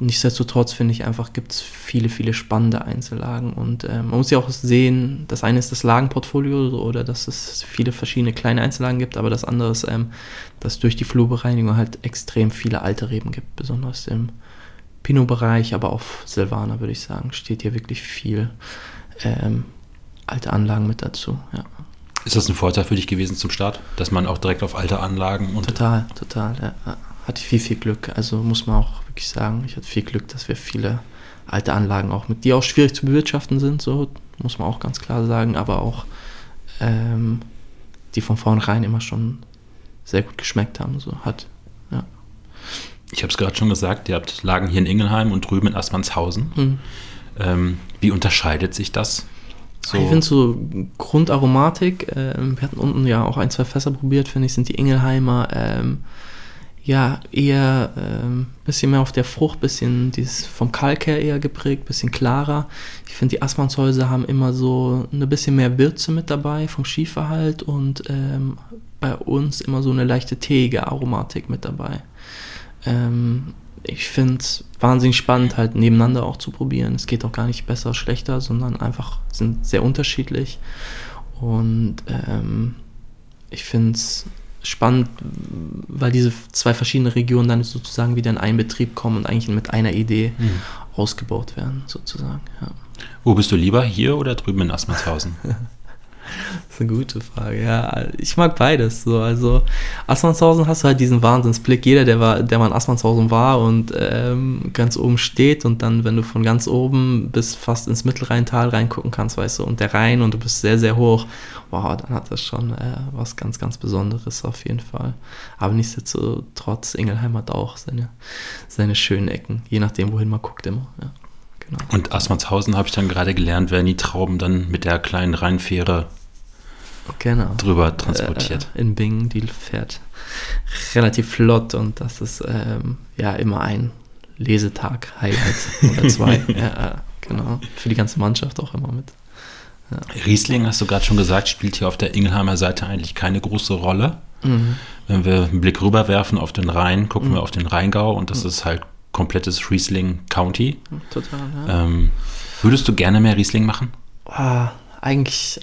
nichtsdestotrotz finde ich einfach, gibt es viele, viele spannende Einzellagen und äh, man muss ja auch sehen, das eine ist das Lagenportfolio oder dass es viele verschiedene kleine Einzellagen gibt, aber das andere ist, ähm, dass durch die Flurbereinigung halt extrem viele alte Reben gibt, besonders im Pinot-Bereich, aber auch Silvaner würde ich sagen, steht hier wirklich viel ähm, alte Anlagen mit dazu, ja. Ist das ein Vorteil für dich gewesen zum Start, dass man auch direkt auf alte Anlagen und total, total, ja. Hatte ich viel, viel Glück. Also muss man auch wirklich sagen, ich hatte viel Glück, dass wir viele alte Anlagen auch mit, die auch schwierig zu bewirtschaften sind, so muss man auch ganz klar sagen, aber auch ähm, die von vornherein immer schon sehr gut geschmeckt haben, so hat, ja. Ich habe es gerade schon gesagt, ihr habt Lagen hier in Ingelheim und drüben in Assmannshausen. Mhm. Ähm, wie unterscheidet sich das? So. Ich finde so Grundaromatik, äh, wir hatten unten ja auch ein, zwei Fässer probiert, finde ich, sind die Ingelheimer ähm, ja eher ein äh, bisschen mehr auf der Frucht, bisschen dieses vom Kalk her eher geprägt, bisschen klarer. Ich finde, die Assmannshäuser haben immer so ein bisschen mehr Würze mit dabei vom Schieferhalt und ähm, bei uns immer so eine leichte teige Aromatik mit dabei. Ähm, ich finde es wahnsinnig spannend, halt nebeneinander auch zu probieren. Es geht auch gar nicht besser, schlechter, sondern einfach sind sehr unterschiedlich. Und ähm, ich finde es spannend, weil diese zwei verschiedene Regionen dann sozusagen wieder in einen Betrieb kommen und eigentlich mit einer Idee mhm. ausgebaut werden, sozusagen. Ja. Wo bist du lieber, hier oder drüben in Assmannshausen? [LAUGHS] Das ist eine gute Frage. Ja, ich mag beides. So. Also Assmannshausen hast du halt diesen Wahnsinnsblick. Jeder, der war, der mal in Assmannshausen war und ähm, ganz oben steht und dann, wenn du von ganz oben bis fast ins Mittelrheintal reingucken kannst, weißt du, und der Rhein und du bist sehr, sehr hoch, wow, dann hat das schon äh, was ganz, ganz Besonderes auf jeden Fall. Aber nichtsdestotrotz, Ingelheim hat auch seine, seine schönen Ecken, je nachdem, wohin man guckt immer. Ja. Genau. Und Assmannshausen habe ich dann gerade gelernt, werden die Trauben dann mit der kleinen Rheinfähre genau. drüber transportiert. Äh, in Bingen, die fährt relativ flott und das ist ähm, ja immer ein Lesetag, Highlight oder zwei. [LAUGHS] ja, genau. Für die ganze Mannschaft auch immer mit. Ja. Riesling, hast du gerade schon gesagt, spielt hier auf der Ingelheimer Seite eigentlich keine große Rolle. Mhm. Wenn wir einen Blick rüberwerfen auf den Rhein, gucken mhm. wir auf den Rheingau und das mhm. ist halt komplettes Riesling County. Total, ja. Ähm, Würdest du gerne mehr Riesling machen? Oh, eigentlich,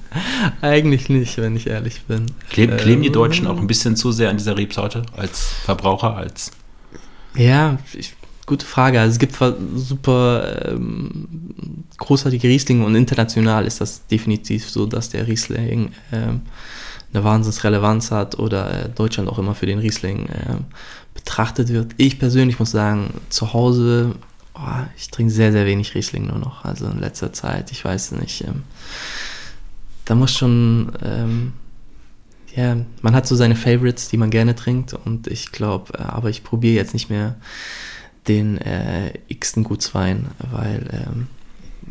[LAUGHS] eigentlich nicht, wenn ich ehrlich bin. Kleben, kleben die ähm, Deutschen auch ein bisschen zu sehr an dieser Rebsorte als Verbraucher, als. Ja, ich, gute Frage. Also es gibt super ähm, großartige Rieslinge und international ist das definitiv so, dass der Riesling ähm, eine Wahnsinnsrelevanz hat oder äh, Deutschland auch immer für den Riesling äh, betrachtet wird. Ich persönlich muss sagen, zu Hause, oh, ich trinke sehr, sehr wenig Riesling nur noch. Also in letzter Zeit, ich weiß nicht. Ähm, da muss schon, ähm, ja, man hat so seine Favorites, die man gerne trinkt und ich glaube, äh, aber ich probiere jetzt nicht mehr den äh, x-ten Gutswein, weil ähm,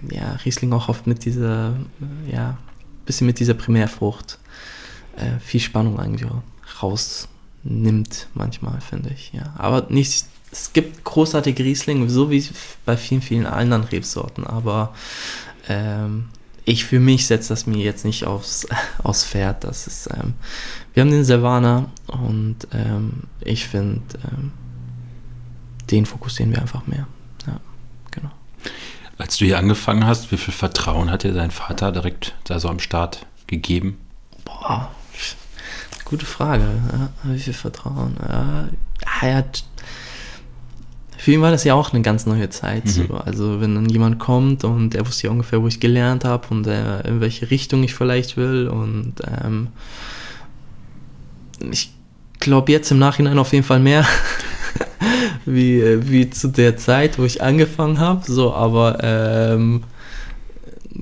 ja, Riesling auch oft mit dieser, äh, ja, bisschen mit dieser Primärfrucht äh, viel Spannung eigentlich rausnimmt manchmal, finde ich. Ja. Aber nicht, es gibt großartige Rieslinge, so wie bei vielen, vielen anderen Rebsorten, aber ähm, ich für mich setze das mir jetzt nicht aufs, [LAUGHS] aufs Pferd. Das ist, ähm, wir haben den Silvaner und ähm, ich finde, ähm, den fokussieren wir einfach mehr. Ja, genau. Als du hier angefangen hast, wie viel Vertrauen hat dir dein Vater direkt da so am Start gegeben? Boah, gute Frage. Ja, wie viel Vertrauen? Ja, er hat für ihn war das ja auch eine ganz neue Zeit. Mhm. So. Also wenn dann jemand kommt und er wusste ja ungefähr, wo ich gelernt habe und äh, in welche Richtung ich vielleicht will. Und ähm, ich glaube jetzt im Nachhinein auf jeden Fall mehr [LAUGHS] wie, äh, wie zu der Zeit, wo ich angefangen habe. So, aber ähm,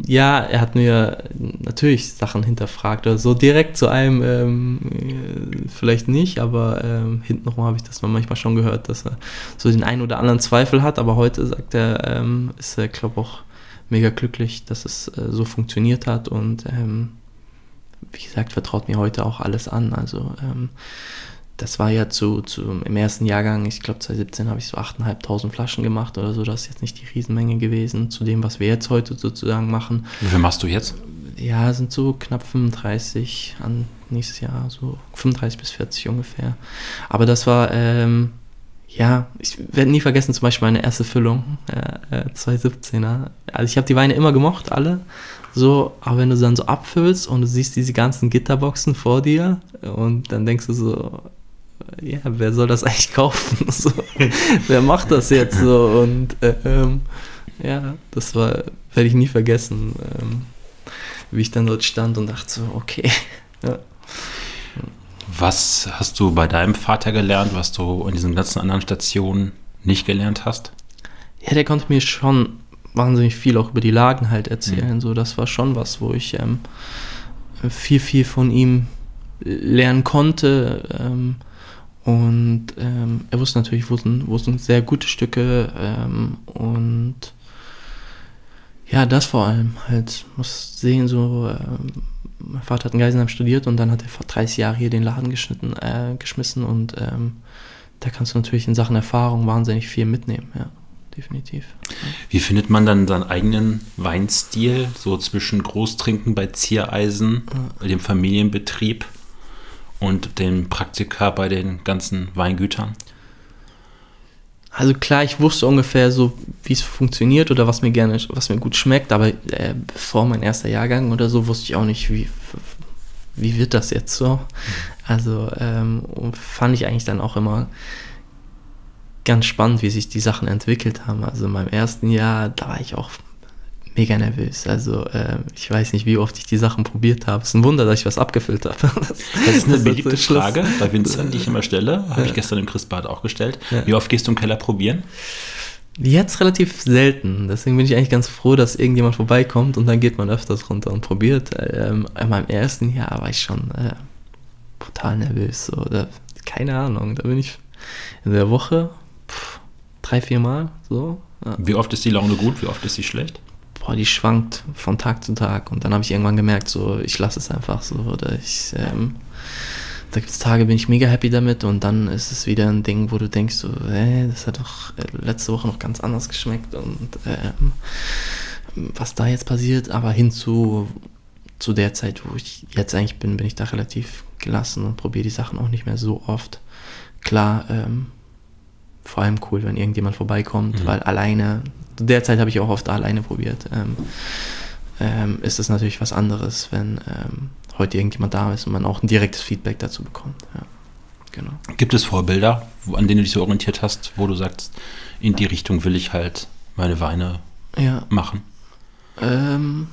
ja, er hat mir natürlich Sachen hinterfragt oder so. Direkt zu einem ähm, vielleicht nicht, aber ähm, hintenrum habe ich das manchmal schon gehört, dass er so den einen oder anderen Zweifel hat, aber heute sagt er, ähm, ist er, glaube ich, auch mega glücklich, dass es äh, so funktioniert hat. Und ähm, wie gesagt, vertraut mir heute auch alles an. Also ähm, das war ja zu, zu im ersten Jahrgang, ich glaube 2017 habe ich so 8.500 Flaschen gemacht oder so, das ist jetzt nicht die Riesenmenge gewesen zu dem, was wir jetzt heute sozusagen machen. Wie viel machst du jetzt? Ja, sind so knapp 35 an nächstes Jahr, so 35 bis 40 ungefähr. Aber das war, ähm, ja, ich werde nie vergessen, zum Beispiel meine erste Füllung, äh, 2017er. Also ich habe die Weine immer gemocht, alle. So, aber wenn du dann so abfüllst und du siehst diese ganzen Gitterboxen vor dir und dann denkst du so, ja, wer soll das eigentlich kaufen? [LAUGHS] So, wer macht das jetzt so? Und ähm, ja, das war, werde ich nie vergessen, ähm, wie ich dann dort stand und dachte so, okay. [LAUGHS] Ja. Was hast du bei deinem Vater gelernt, was du in diesen ganzen anderen Stationen nicht gelernt hast? Ja, der konnte mir schon wahnsinnig viel auch über die Lagen halt erzählen. Mhm. So, das war schon was, wo ich ähm, viel, viel von ihm lernen konnte. Ähm, und ähm, er wusste natürlich, wo sind, wo sind sehr gute Stücke ähm, und ja, das vor allem halt, muss sehen, so, ähm, mein Vater hat in Geisenheim studiert und dann hat er vor 30 Jahren hier den Laden geschnitten, äh, geschmissen und ähm, da kannst du natürlich in Sachen Erfahrung wahnsinnig viel mitnehmen, ja, definitiv. Wie findet man dann seinen eigenen Weinstil, so zwischen Großtrinken bei Ziereisen, ja. dem Familienbetrieb? Und den Praktika bei den ganzen Weingütern? Also klar, ich wusste ungefähr so, wie es funktioniert oder was mir gerne, was mir gut schmeckt, aber äh, vor mein erster Jahrgang oder so wusste ich auch nicht, wie, wie wird das jetzt so. Also ähm, fand ich eigentlich dann auch immer ganz spannend, wie sich die Sachen entwickelt haben. Also in meinem ersten Jahr, da war ich auch mega nervös. Also äh, ich weiß nicht, wie oft ich die Sachen probiert habe. Es ist ein Wunder, dass ich was abgefüllt habe. [LAUGHS] Das, das ist eine das beliebte ist Frage bei Vincent, die ich immer stelle. Habe ja. ich gestern im Christbad auch gestellt. Ja. Wie oft gehst du im Keller probieren? Jetzt relativ selten. Deswegen bin ich eigentlich ganz froh, dass irgendjemand vorbeikommt und dann geht man öfters runter und probiert. Ähm, in meinem ersten Jahr war ich schon äh, brutal nervös. So, da, keine Ahnung, da bin ich in der Woche pff, drei, vier Mal so. Ja. Wie oft ist die Laune gut, wie oft ist sie schlecht? Boah, die schwankt von Tag zu Tag. Und dann habe ich irgendwann gemerkt, so, ich lasse es einfach so. Oder ich, ähm, da gibt es Tage, bin ich mega happy damit und dann ist es wieder ein Ding, wo du denkst, so, äh, das hat doch äh, letzte Woche noch ganz anders geschmeckt und ähm, was da jetzt passiert, aber hinzu zu der Zeit, wo ich jetzt eigentlich bin, bin ich da relativ gelassen und probiere die Sachen auch nicht mehr so oft. Klar, ähm, vor allem cool, wenn irgendjemand vorbeikommt, mhm. weil alleine Zu der Zeit habe ich auch oft alleine probiert. Ähm, ähm, ist es natürlich was anderes, wenn ähm, heute irgendjemand da ist und man auch ein direktes Feedback dazu bekommt. Ja, genau. Gibt es Vorbilder, an denen du dich so orientiert hast, wo du sagst, in die Richtung will ich halt meine Weine ja. machen? Ähm,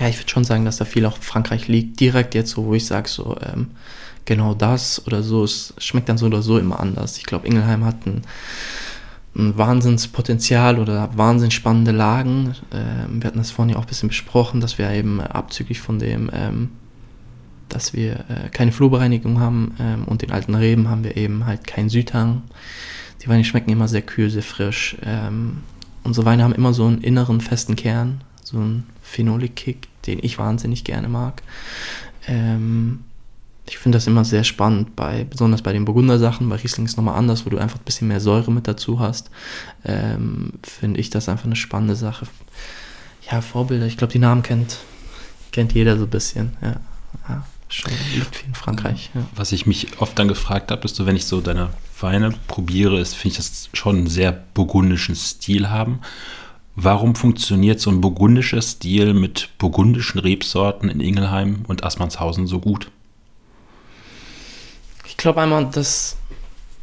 ja, ich würde schon sagen, dass da viel auch Frankreich liegt. Direkt jetzt so, wo ich sage, so ähm, genau das oder so, es schmeckt dann so oder so immer anders. Ich glaube, Ingelheim hat ein ein Wahnsinnspotenzial oder wahnsinnig spannende Lagen. Ähm, wir hatten das vorhin ja auch ein bisschen besprochen, dass wir eben abzüglich von dem, ähm, dass wir äh, keine Flurbereinigung haben ähm, und den alten Reben haben wir eben halt keinen Südhang. Die Weine schmecken immer sehr kühl, sehr frisch. Ähm, unsere Weine haben immer so einen inneren festen Kern, so einen Phenolik-Kick, den ich wahnsinnig gerne mag. Ähm, ich finde das immer sehr spannend, bei, besonders bei den Burgunder-Sachen. Bei Riesling ist es nochmal anders, wo du einfach ein bisschen mehr Säure mit dazu hast. Ähm, finde ich das einfach eine spannende Sache. Ja, Vorbilder, ich glaube, die Namen kennt, kennt jeder so ein bisschen. Ja, ja schon liegt viel in Frankreich. Ja. Was ich mich oft dann gefragt habe, ist so, wenn ich so deine Weine probiere, ist, finde ich das schon einen sehr burgundischen Stil haben. Warum funktioniert so ein burgundischer Stil mit burgundischen Rebsorten in Ingelheim und Assmannshausen so gut? Ich glaube einmal, dass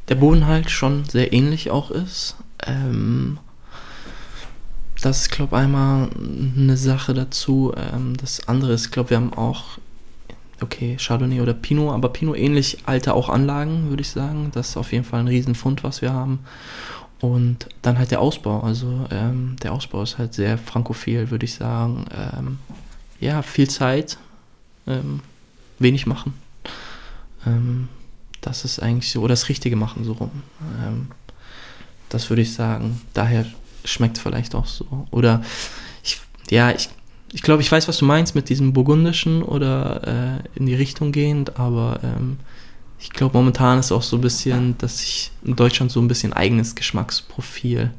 der Boden halt schon sehr ähnlich auch ist. Ähm, das ist, glaube ich, einmal eine Sache dazu. Ähm, das andere ist, glaube wir haben auch, okay, Chardonnay oder Pinot, aber Pinot ähnlich alte auch Anlagen, würde ich sagen. Das ist auf jeden Fall ein Riesenfund, was wir haben. Und dann halt der Ausbau. Also ähm, der Ausbau ist halt sehr frankophil, würde ich sagen. Ähm, ja, viel Zeit, ähm, wenig machen. Das ist eigentlich so, oder das Richtige machen so rum. Ähm, das würde ich sagen. Daher schmeckt vielleicht auch so. Oder ich, ja, ich, ich glaube, ich weiß, was du meinst mit diesem burgundischen oder äh, in die Richtung gehend, aber ähm, ich glaube, momentan ist auch so ein bisschen, dass sich in Deutschland so ein bisschen eigenes Geschmacksprofil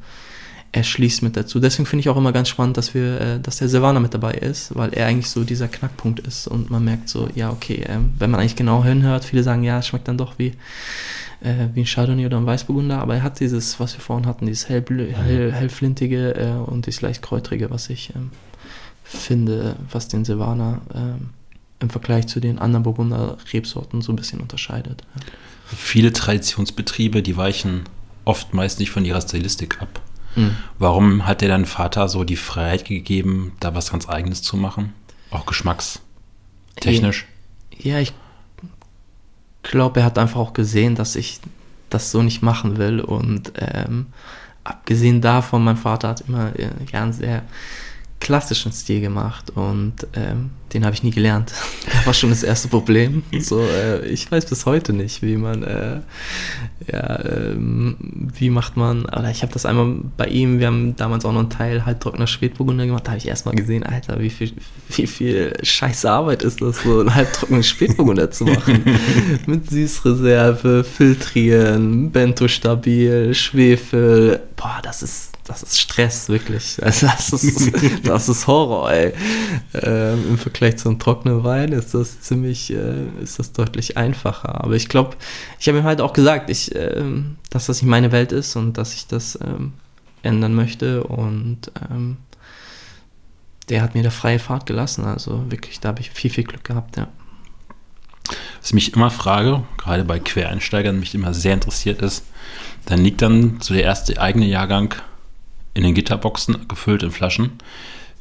erschließt mit dazu. Deswegen finde ich auch immer ganz spannend, dass wir, äh, dass der Silvaner mit dabei ist, weil er eigentlich so dieser Knackpunkt ist und man merkt so, ja, okay, äh, wenn man eigentlich genau hinhört, viele sagen, ja, es schmeckt dann doch wie, äh, wie ein Chardonnay oder ein Weißburgunder, aber er hat dieses, was wir vorhin hatten, dieses hell, hell, hellflintige äh, und dieses leicht kräutrige, was ich ähm, finde, was den Silvaner ähm, im Vergleich zu den anderen Burgunder Rebsorten so ein bisschen unterscheidet. Ja. Viele Traditionsbetriebe, die weichen oft meist nicht von ihrer Stilistik ab. Mhm. Warum hat dir dein Vater so die Freiheit gegeben, da was ganz Eigenes zu machen? Auch geschmackstechnisch? Ja, ich glaube, er hat einfach auch gesehen, dass ich das so nicht machen will. Und ähm, abgesehen davon, mein Vater hat immer äh, ja, einen sehr klassischen Stil gemacht und ähm, den habe ich nie gelernt. [LAUGHS] das war schon das erste Problem. So, äh, ich weiß bis heute nicht, wie man, äh, ja, ähm, wie macht man, oder ich habe das einmal bei ihm, wir haben damals auch noch einen Teil halbtrockener Spätburgunder gemacht, da habe ich erstmal gesehen, Alter, wie viel, wie viel scheiße Arbeit ist das, so einen halbtrockenen Spätburgunder zu machen. [LAUGHS] Mit Süßreserve, Filtrieren, Bento stabil, Schwefel, boah, das ist das ist Stress, wirklich. Also [LAUGHS] das, ist, das ist Horror, ey. Ähm, Im Vergleich zu einem trockenen Wein ist das ziemlich, äh, ist das deutlich einfacher. Aber ich glaube, ich habe ihm halt auch gesagt, ich, ähm, dass das nicht meine Welt ist und dass ich das ähm, ändern möchte. Und ähm, der hat mir da freie Fahrt gelassen. Also wirklich, da habe ich viel, viel Glück gehabt, ja. Was ich mich immer frage, gerade bei Quereinsteigern, mich immer sehr interessiert ist, dann liegt dann so der erste eigene Jahrgang in den Gitterboxen, gefüllt in Flaschen.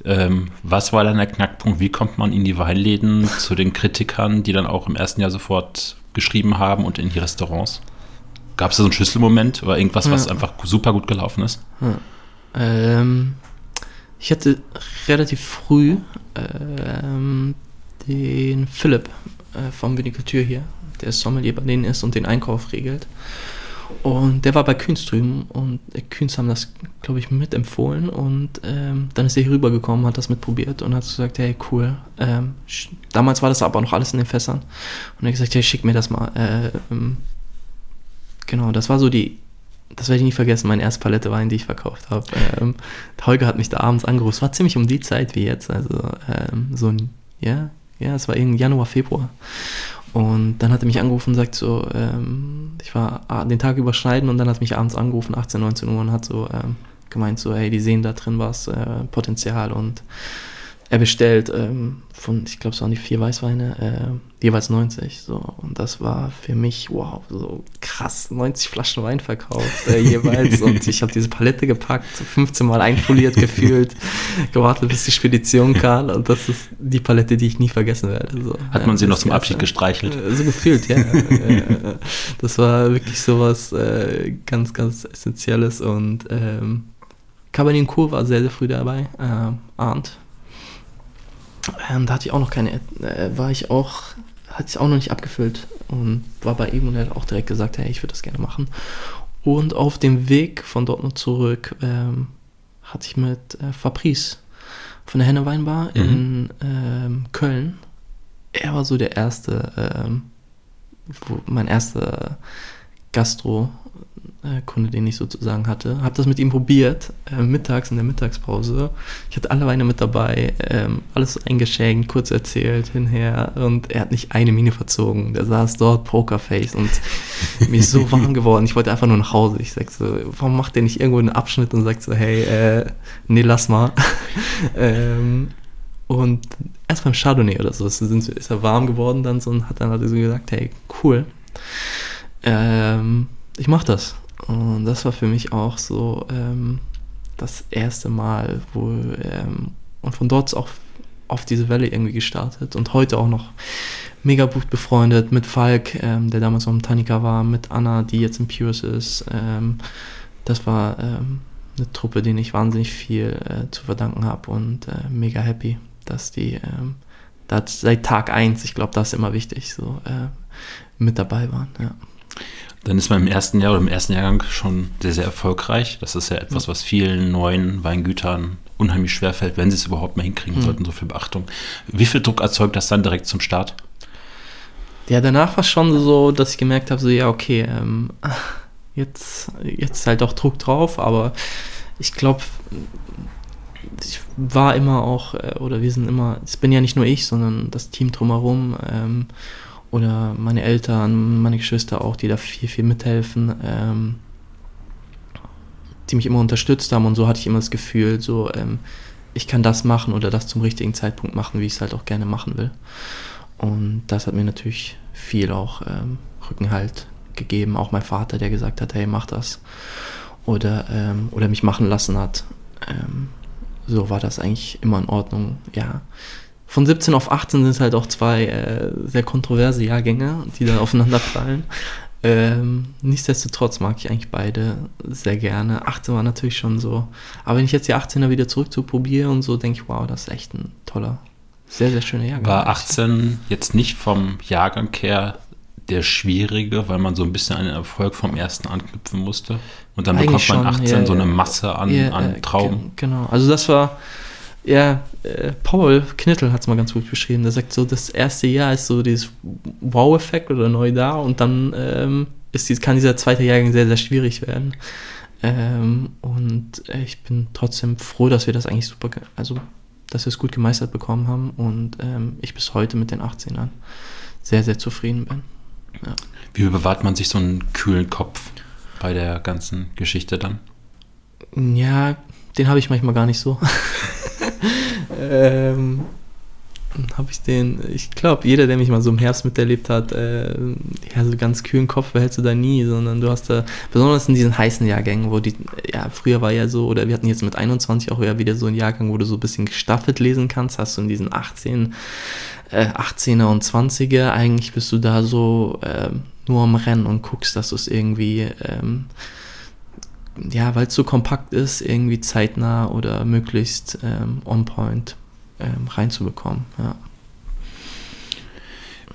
Ähm, was war dann der Knackpunkt? Wie kommt man in die Weinläden zu den Kritikern, die dann auch im ersten Jahr sofort geschrieben haben und in die Restaurants? Gab es da so einen Schlüsselmoment oder irgendwas, was ja. einfach super gut gelaufen ist? Ja. Ähm, ich hatte relativ früh ähm, den Philipp äh, vom Vinikultur hier, der Sommelier bei denen ist und den Einkauf regelt. Und der war bei Kühns drüben und Kühns haben das, glaube ich, mitempfohlen und ähm, dann ist er hier rübergekommen, hat das mitprobiert und hat gesagt, hey, cool. Ähm, damals war das aber noch alles in den Fässern. Und er hat gesagt, hey, schick mir das mal. Äh, ähm, genau, das war so die, das werde ich nie vergessen, meine erste Palette Wein, die ich verkauft habe. Ähm, Holger hat mich da abends angerufen. Es war ziemlich um die Zeit wie jetzt, also ähm, so ein, ja, ja, es war irgendwie Januar, Februar. Und dann hat er mich angerufen und sagt so, ähm, ich war den Tag überschneiden und dann hat mich abends angerufen, 18, 19 Uhr und hat so, ähm, gemeint, so, hey, die sehen da drin was, äh, Potenzial und er bestellt ähm, von, ich glaube, es waren die vier Weißweine, äh, jeweils 90. So. Und das war für mich, wow, so krass, 90 Flaschen Wein verkauft äh, jeweils. [LAUGHS] und ich habe diese Palette gepackt, 15 Mal einfoliert gefühlt, gewartet, bis die Spedition kam. Und das ist die Palette, die ich nie vergessen werde. So. Hat man sie noch zum Abschied gestreichelt? Äh, so gefühlt, ja. Äh, das war wirklich sowas äh, ganz, ganz Essentielles. Und ähm, Cabernet Cour war sehr, sehr früh dabei. Äh, Arndt ähm, da hatte ich auch noch keine, äh, war ich auch, hatte ich auch noch nicht abgefüllt und war bei ihm und er hat auch direkt gesagt, hey, ich würde das gerne machen. Und auf dem Weg von dort noch zurück ähm, hatte ich mit äh, Fabrice von der Henne Weinbar mhm. in ähm, Köln. Er war so der erste, ähm, wo, mein erster Gastro äh, Kunde, den ich sozusagen hatte. Habe das mit ihm probiert, äh, mittags in der Mittagspause. Ich hatte alle Weine mit dabei, ähm, alles eingeschenkt, kurz erzählt, hinher und er hat nicht eine Mine verzogen. Der saß dort, Pokerface und [LAUGHS] mir ist so warm geworden. Ich wollte einfach nur nach Hause. Ich sag so, warum macht der nicht irgendwo einen Abschnitt und sagt so, hey, äh, nee, lass mal. [LAUGHS] ähm, und erst beim Chardonnay oder so sind, ist er warm geworden dann so und hat dann halt so gesagt, hey, cool. Ähm, ich mach das. Und das war für mich auch so ähm, das erste Mal, wo ähm, und von dort auch auf diese Welle irgendwie gestartet und heute auch noch mega gut befreundet mit Falk, ähm, der damals noch im Tanika war, mit Anna, die jetzt im Pures ist. Ähm, das war ähm, eine Truppe, denen ich wahnsinnig viel äh, zu verdanken habe und äh, mega happy, dass die ähm, da seit Tag 1, ich glaube, das ist immer wichtig, so äh, mit dabei waren. Ja dann ist man im ersten Jahr oder im ersten Jahrgang schon sehr, sehr erfolgreich. Das ist ja etwas, was vielen neuen Weingütern unheimlich schwer fällt, wenn sie es überhaupt mal hinkriegen mhm. sollten, so viel Beachtung. Wie viel Druck erzeugt das dann direkt zum Start? Ja, danach war es schon so, dass ich gemerkt habe, so ja, okay, ähm, [LAUGHS] jetzt, jetzt halt auch Druck drauf, aber ich glaube, ich war immer auch, äh, oder wir sind immer, es bin ja nicht nur ich, sondern das Team drumherum. Ähm, oder meine Eltern, meine Geschwister auch, die da viel, viel mithelfen, ähm, die mich immer unterstützt haben und so hatte ich immer das Gefühl, so, ähm, ich kann das machen oder das zum richtigen Zeitpunkt machen, wie ich es halt auch gerne machen will. Und das hat mir natürlich viel auch ähm, Rückenhalt gegeben. Auch mein Vater, der gesagt hat, hey, mach das. Oder, ähm, oder mich machen lassen hat. Ähm, so war das eigentlich immer in Ordnung. Ja, von 17 auf 18 sind es halt auch zwei äh, sehr kontroverse Jahrgänge, die da aufeinander fallen. Ähm, nichtsdestotrotz mag ich eigentlich beide sehr gerne. 18 war natürlich schon so. Aber wenn ich jetzt die 18er wieder zurück zu probiere und so, denke ich, wow, das ist echt ein toller, sehr, sehr schöner Jahrgang. War 18 jetzt nicht vom Jahrgang her der schwierige, weil man so ein bisschen an den Erfolg vom ersten anknüpfen musste? Und dann Eigentlich bekommt man 18 schon, ja, so eine Masse an, ja, an Trauben. Genau, also das war ja, äh, Paul Knittel hat es mal ganz gut beschrieben. Der sagt so, das erste Jahr ist so dieses Wow-Effekt oder neu da und dann ähm, ist die, kann dieser zweite Jahrgang sehr, sehr schwierig werden. Ähm, und äh, ich bin trotzdem froh, dass wir das eigentlich super, also dass wir es gut gemeistert bekommen haben und ähm, ich bis heute mit den 18ern sehr, sehr zufrieden bin. Ja. Wie bewahrt man sich so einen kühlen Kopf bei der ganzen Geschichte dann? Ja, den habe ich manchmal gar nicht so. [LAUGHS] ähm, habe ich den, ich glaube, jeder, der mich mal so im Herbst miterlebt hat, äh, ja, so ganz kühlen Kopf behältst du da nie, sondern du hast da, besonders in diesen heißen Jahrgängen, wo die, ja, früher war ja so, oder wir hatten jetzt mit 21 auch ja wieder so einen Jahrgang, wo du so ein bisschen gestaffelt lesen kannst, hast du in diesen 18, äh, 18er und 20er, eigentlich bist du da so äh, nur am Rennen und guckst, dass du es irgendwie, ähm, ja, weil es so kompakt ist, irgendwie zeitnah oder möglichst ähm, on point ähm, reinzubekommen. Ja.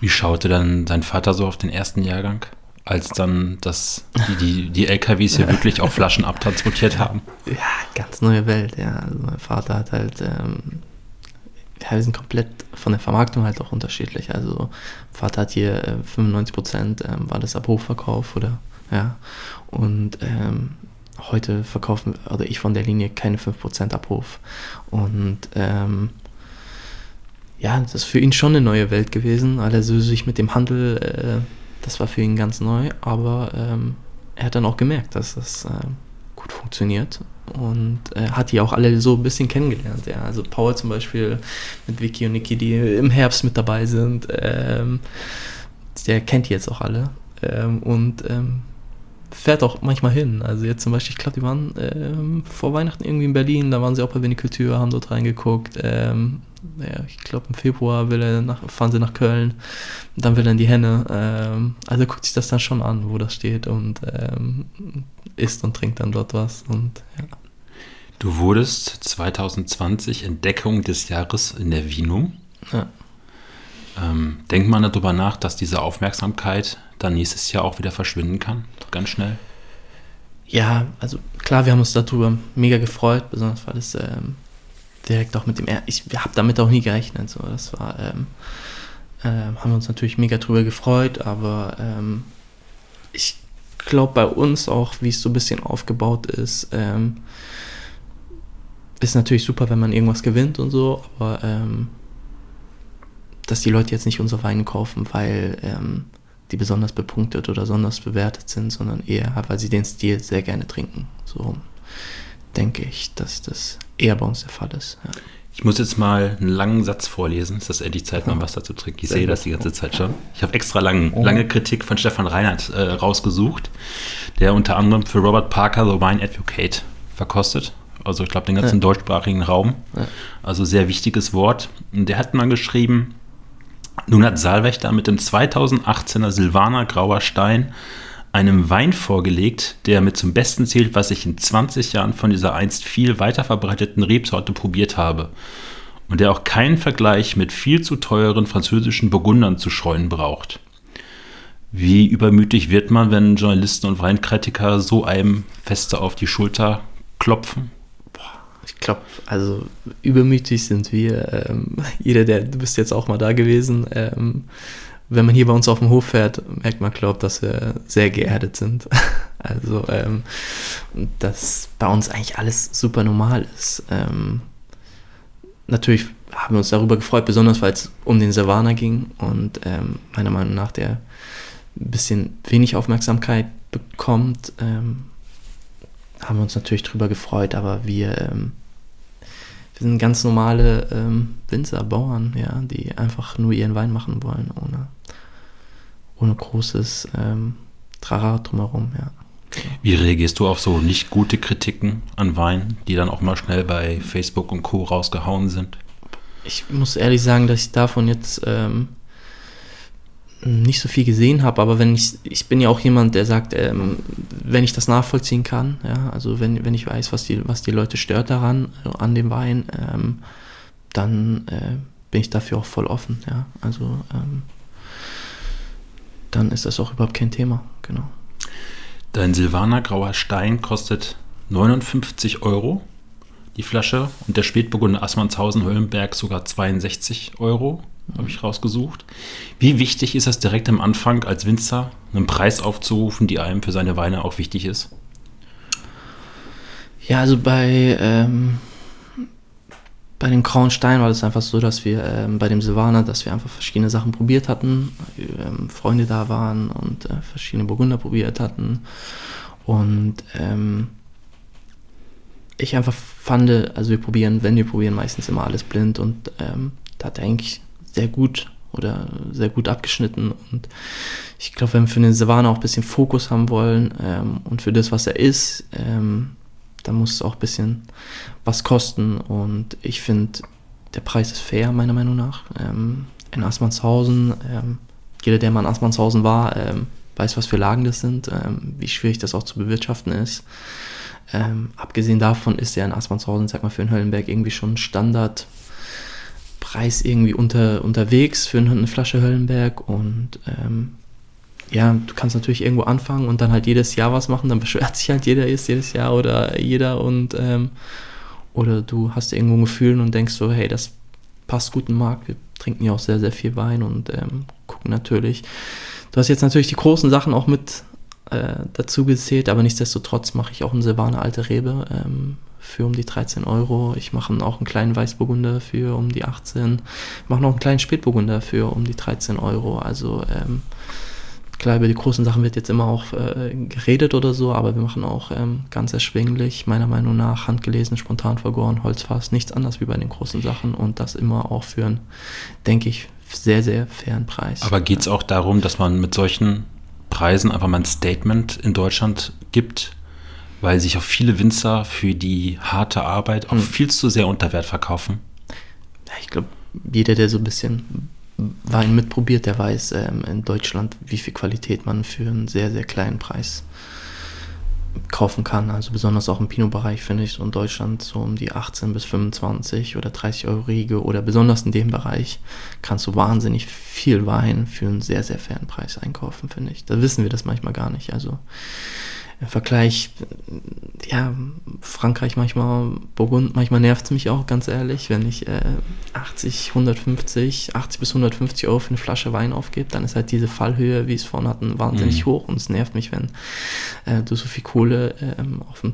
Wie schaute dann dein Vater so auf den ersten Jahrgang, als dann das, die, die, die LKWs hier [LAUGHS] wirklich auch Flaschen abtransportiert haben? Ja, ganz neue Welt, ja. Also mein Vater hat halt, ähm, ja, wir sind komplett von der Vermarktung halt auch unterschiedlich. Also Vater hat hier äh, 95 Prozent ähm, war das ab Hochverkauf oder ja. Und ähm, heute verkaufen, oder ich von der Linie keine 5% Abruf. Und ähm, ja, das ist für ihn schon eine neue Welt gewesen, weil er so sich mit dem Handel, äh, das war für ihn ganz neu, aber ähm, er hat dann auch gemerkt, dass das äh, gut funktioniert und äh, hat die auch alle so ein bisschen kennengelernt. Ja. Also Paul zum Beispiel mit Vicky und Niki, die im Herbst mit dabei sind, ähm, der kennt die jetzt auch alle ähm, und ähm, fährt auch manchmal hin. Also jetzt zum Beispiel, ich glaube, die waren ähm, vor Weihnachten irgendwie in Berlin, da waren sie auch bei Vinikultur, haben dort reingeguckt. Ähm, ja, ich glaube im Februar will er nach, fahren sie nach Köln, dann will er in die Henne. Ähm, also guckt sich das dann schon an, wo das steht und ähm, isst und trinkt dann dort was und ja. Du wurdest 2020 Entdeckung des Jahres in der Vinum. Ja. Ähm, denkt man darüber nach, dass diese Aufmerksamkeit dann nächstes Jahr auch wieder verschwinden kann? Ganz schnell? Ja, also klar, wir haben uns darüber mega gefreut, besonders weil es ähm, direkt auch mit dem. Er ich habe damit auch nie gerechnet. So. Das war. Ähm, äh, haben wir uns natürlich mega drüber gefreut, aber ähm, ich glaube bei uns auch, wie es so ein bisschen aufgebaut ist, ähm, ist natürlich super, wenn man irgendwas gewinnt und so, aber ähm, dass die Leute jetzt nicht unsere Weine kaufen, weil ähm, die besonders bepunktet oder besonders bewertet sind, sondern eher, weil sie den Stil sehr gerne trinken. So denke ich, dass das eher bei uns der Fall ist. Ja. Ich muss jetzt mal einen langen Satz vorlesen. Es ist endlich Zeit, mal Wasser zu trinken. Ich sehe das die ganze Zeit schon. Ich habe extra lang, oh. lange Kritik von Stefan Reinhardt äh, rausgesucht, der unter anderem für Robert Parker The Wine Advocate verkostet. Also ich glaube den ganzen ja. deutschsprachigen Raum. Ja. Also sehr wichtiges Wort. Und der hat mal geschrieben, nun hat Saalwächter mit dem 2018er Silvaner Grauer Stein einem Wein vorgelegt, der mit zum Besten zählt, was ich in 20 Jahren von dieser einst viel weiter verbreiteten Rebsorte probiert habe. Und der auch keinen Vergleich mit viel zu teuren französischen Burgundern zu scheuen braucht. Wie übermütig wird man, wenn Journalisten und Weinkritiker so einem feste auf die Schulter klopfen? Ich glaube, also übermütig sind wir. Ähm, [LAUGHS] jeder, der, du bist jetzt auch mal da gewesen. Ähm, wenn man hier bei uns auf dem Hof fährt, merkt man, glaubt, dass wir sehr geerdet sind. [LAUGHS] Also, ähm, dass bei uns eigentlich alles super normal ist. Ähm, natürlich haben wir uns darüber gefreut, besonders weil es um den Savannah ging und ähm, meiner Meinung nach der ein bisschen wenig Aufmerksamkeit bekommt. Ähm, haben wir uns natürlich darüber gefreut, aber wir ähm, wir sind ganz normale ähm, Winzer, Bauern, ja, die einfach nur ihren Wein machen wollen, ohne, ohne großes ähm, Trara drumherum, ja. Wie reagierst du auf so nicht gute Kritiken an Wein, die dann auch mal schnell bei Facebook und Co. rausgehauen sind? Ich muss ehrlich sagen, dass ich davon jetzt ähm, nicht so viel gesehen habe, aber wenn ich, ich bin ja auch jemand, der sagt, ähm, wenn ich das nachvollziehen kann, ja, also wenn, wenn ich weiß, was die, was die Leute stört daran, äh, an dem Wein, ähm, dann äh, bin ich dafür auch voll offen, ja, also ähm, dann ist das auch überhaupt kein Thema, genau. Dein Silvaner Grauer Stein kostet 59 Euro die Flasche und der Spätburgunder Assmannshausen-Höllenberg sogar 62 Euro habe ich rausgesucht. Wie wichtig ist es direkt am Anfang als Winzer, einen Preis aufzurufen, die einem für seine Weine auch wichtig ist? Ja, also bei, ähm, bei dem Grauen Stein war das einfach so, dass wir ähm, bei dem Silvaner, dass wir einfach verschiedene Sachen probiert hatten, ähm, Freunde da waren und äh, verschiedene Burgunder probiert hatten. Und ähm, ich einfach fand, also wir probieren, wenn wir probieren, meistens immer alles blind und ähm, da hat eigentlich sehr gut oder sehr gut abgeschnitten. Und ich glaube, wenn wir für den Savannah auch ein bisschen Fokus haben wollen ähm, und für das, was er ist, ähm, dann muss es auch ein bisschen was kosten. Und ich finde, der Preis ist fair, meiner Meinung nach. Ähm, in Assmannshausen, ähm, jeder, der mal in Assmannshausen war, ähm, weiß, was für Lagen das sind, ähm, wie schwierig das auch zu bewirtschaften ist. abgesehen davon ist er in Assmannshausen, sag mal, für den Höllenberg irgendwie schon Standard Preis irgendwie unter, unterwegs für eine Flasche Höllenberg und ähm, ja, du kannst natürlich irgendwo anfangen und dann halt jedes Jahr was machen, dann [LAUGHS] beschwert sich halt jeder ist jedes Jahr oder jeder und ähm, oder du hast irgendwo ein Gefühl und denkst so, hey, das passt gut im Markt, wir trinken ja auch sehr, sehr viel Wein und ähm, gucken natürlich. Du hast jetzt natürlich die großen Sachen auch mit äh, dazu gezählt, aber nichtsdestotrotz mache ich auch eine Silvaner alte Rebe ähm, für um die 13 Euro. Ich mache auch einen kleinen Weißburgunder für um die 18. Ich mache noch einen kleinen Spätburgunder für um die 13 Euro. Also ähm, klar, über die großen Sachen wird jetzt immer auch äh, geredet oder so, aber wir machen auch ähm, ganz erschwinglich, meiner Meinung nach, handgelesen, spontan vergoren, Holzfass, nichts anderes wie bei den großen Sachen und das immer auch für einen, denke ich, sehr, sehr fairen Preis. Aber geht es auch darum, dass man mit solchen Preisen einfach mal ein Statement in Deutschland gibt, weil sich auch viele Winzer für die harte Arbeit auch hm. viel zu sehr unter Wert verkaufen? Ja, ich glaube, jeder, der so ein bisschen Wein mitprobiert, der weiß ähm, in Deutschland, wie viel Qualität man für einen sehr, sehr kleinen Preis kaufen kann. Also besonders auch im Pinot-Bereich finde ich in Deutschland so um die 18 bis 25 oder 30 Euro Riege oder besonders in dem Bereich kannst du wahnsinnig viel Wein für einen sehr, sehr fairen Preis einkaufen, finde ich. Da wissen wir das manchmal gar nicht. Also im Vergleich, ja, Frankreich manchmal, Burgund, manchmal nervt es mich auch, ganz ehrlich, wenn ich äh, 80, 150, 80 bis 150 Euro für eine Flasche Wein aufgebe, dann ist halt diese Fallhöhe, wie es vorhin hatten, wahnsinnig mhm. hoch und es nervt mich, wenn äh, du so viel Kohle äh, auf den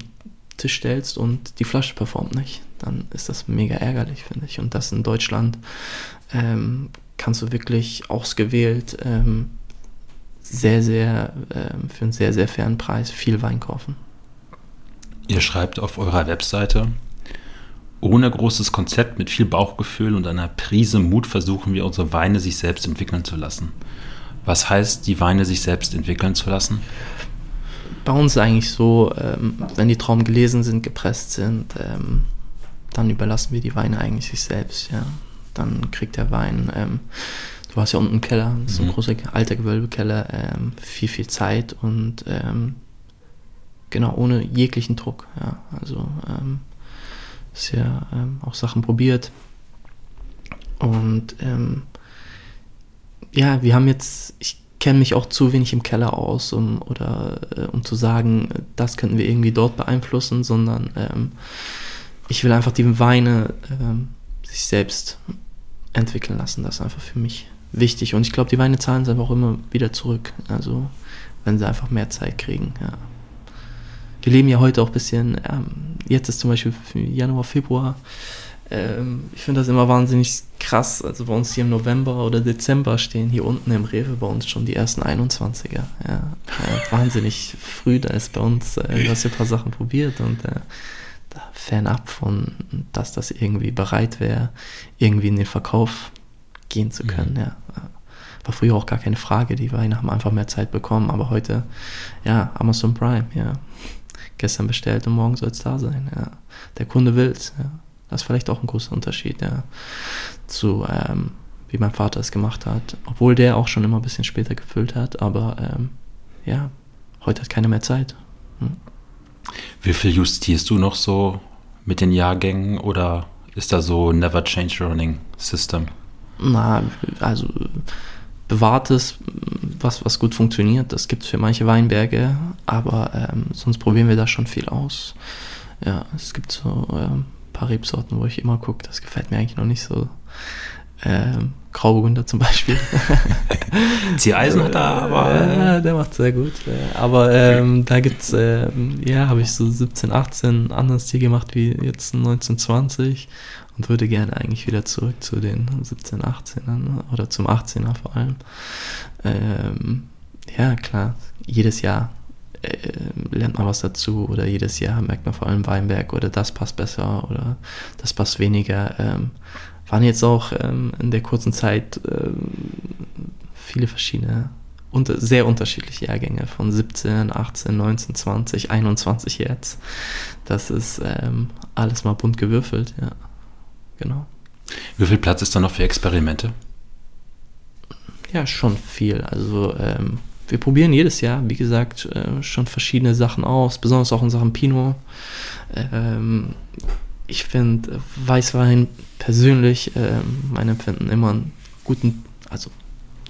Tisch stellst und die Flasche performt nicht. Dann ist das mega ärgerlich, finde ich. Und das in Deutschland ähm, kannst du wirklich ausgewählt ähm, sehr, sehr, äh, für einen sehr, sehr fairen Preis viel Wein kaufen. Ihr schreibt auf eurer Webseite, ohne großes Konzept, mit viel Bauchgefühl und einer Prise Mut versuchen wir unsere Weine sich selbst entwickeln zu lassen. Was heißt, die Weine sich selbst entwickeln zu lassen? Bei uns eigentlich so, ähm, wenn die Trauben gelesen sind, gepresst sind, ähm, dann überlassen wir die Weine eigentlich sich selbst. Ja. Dann kriegt der Wein ähm, du hast ja unten einen Keller, das ist ein mhm. großer alter Gewölbekeller, ähm, viel, viel Zeit und ähm, genau, ohne jeglichen Druck. Ja, also ähm, ist ja ähm, auch Sachen probiert. Und ähm, ja, wir haben jetzt, ich kenne mich auch zu wenig im Keller aus, um, oder, äh, um zu sagen, das könnten wir irgendwie dort beeinflussen, sondern ähm, ich will einfach die Weine sich selbst entwickeln lassen. Das ist einfach für mich wichtig. Und ich glaube, die Weine zahlen es einfach auch immer wieder zurück. Also, wenn sie einfach mehr Zeit kriegen. Ja. Wir leben ja heute auch ein bisschen, ähm, jetzt ist zum Beispiel Januar, Februar. Ähm, ich finde das immer wahnsinnig krass. Also bei uns hier im November oder Dezember stehen hier unten im Rewe bei uns schon die ersten 21er. Ja, äh, wahnsinnig früh, da ist bei uns, äh, du hast ja ein paar Sachen probiert und äh, fernab von, dass das irgendwie bereit wäre, irgendwie in den Verkauf gehen zu können. Mhm. Ja. War früher auch gar keine Frage, die Weine haben einfach mehr Zeit bekommen, aber heute, ja, Amazon Prime, ja. Gestern bestellt und morgen soll es da sein, ja. Der Kunde will es, ja. Das ist vielleicht auch ein großer Unterschied, ja. Zu, ähm, wie mein Vater es gemacht hat. Obwohl der auch schon immer ein bisschen später gefüllt hat, aber ähm, ja, heute hat keiner mehr Zeit. Hm. Wie viel justierst du noch so mit den Jahrgängen oder ist da so Never Change Running System? Na, also bewahrtes, was, was gut funktioniert, das gibt es für manche Weinberge, aber ähm, sonst probieren wir da schon viel aus. Ja, es gibt so ähm, ein paar Rebsorten, wo ich immer gucke, das gefällt mir eigentlich noch nicht so. Ähm, Grauburgunder zum Beispiel. [LAUGHS] Ziereisen hat er aber. Ja, der macht sehr gut. Aber ähm, da gibt es, ähm, ja, habe ich so 17, 18 anderen Stil gemacht wie jetzt 1920 und würde gerne eigentlich wieder zurück zu den 17, 18ern oder zum 18er vor allem. Ähm, ja, klar, jedes Jahr äh, lernt man was dazu oder jedes Jahr merkt man vor allem Weinberg oder das passt besser oder das passt weniger. Ähm, waren jetzt auch ähm, in der kurzen Zeit ähm, viele verschiedene unter, sehr unterschiedliche Jahrgänge von 17, 18, 19, 20, 21 jetzt. Das ist ähm, alles mal bunt gewürfelt, ja genau. Wie viel Platz ist da noch für Experimente? Ja, schon viel. Also ähm, wir probieren jedes Jahr, wie gesagt, äh, schon verschiedene Sachen aus, besonders auch in Sachen Pinot. Ähm, ich finde Weißwein persönlich, äh, mein Empfinden, immer einen guten, also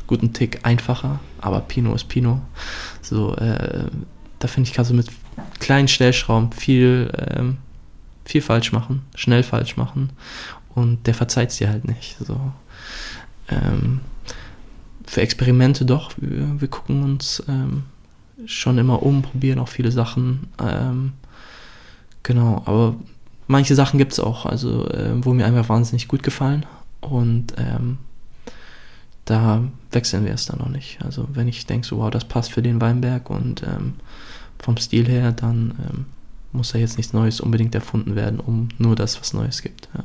guten Tick einfacher, aber Pinot ist Pinot. So, äh, da finde ich, kannst du mit kleinen Stellschrauben viel, ähm, viel falsch machen, schnell falsch machen und der verzeiht es dir halt nicht. So. Ähm, für Experimente doch, wir, wir gucken uns ähm, schon immer um, probieren auch viele Sachen. Ähm, genau, aber manche Sachen gibt es auch, also äh, wo mir einfach wahnsinnig gut gefallen und ähm, da wechseln wir es dann noch nicht. Also wenn ich denke, so, wow, das passt für den Weinberg und ähm, vom Stil her, dann ähm, muss da jetzt nichts Neues unbedingt erfunden werden, um nur das, was Neues gibt. Ja.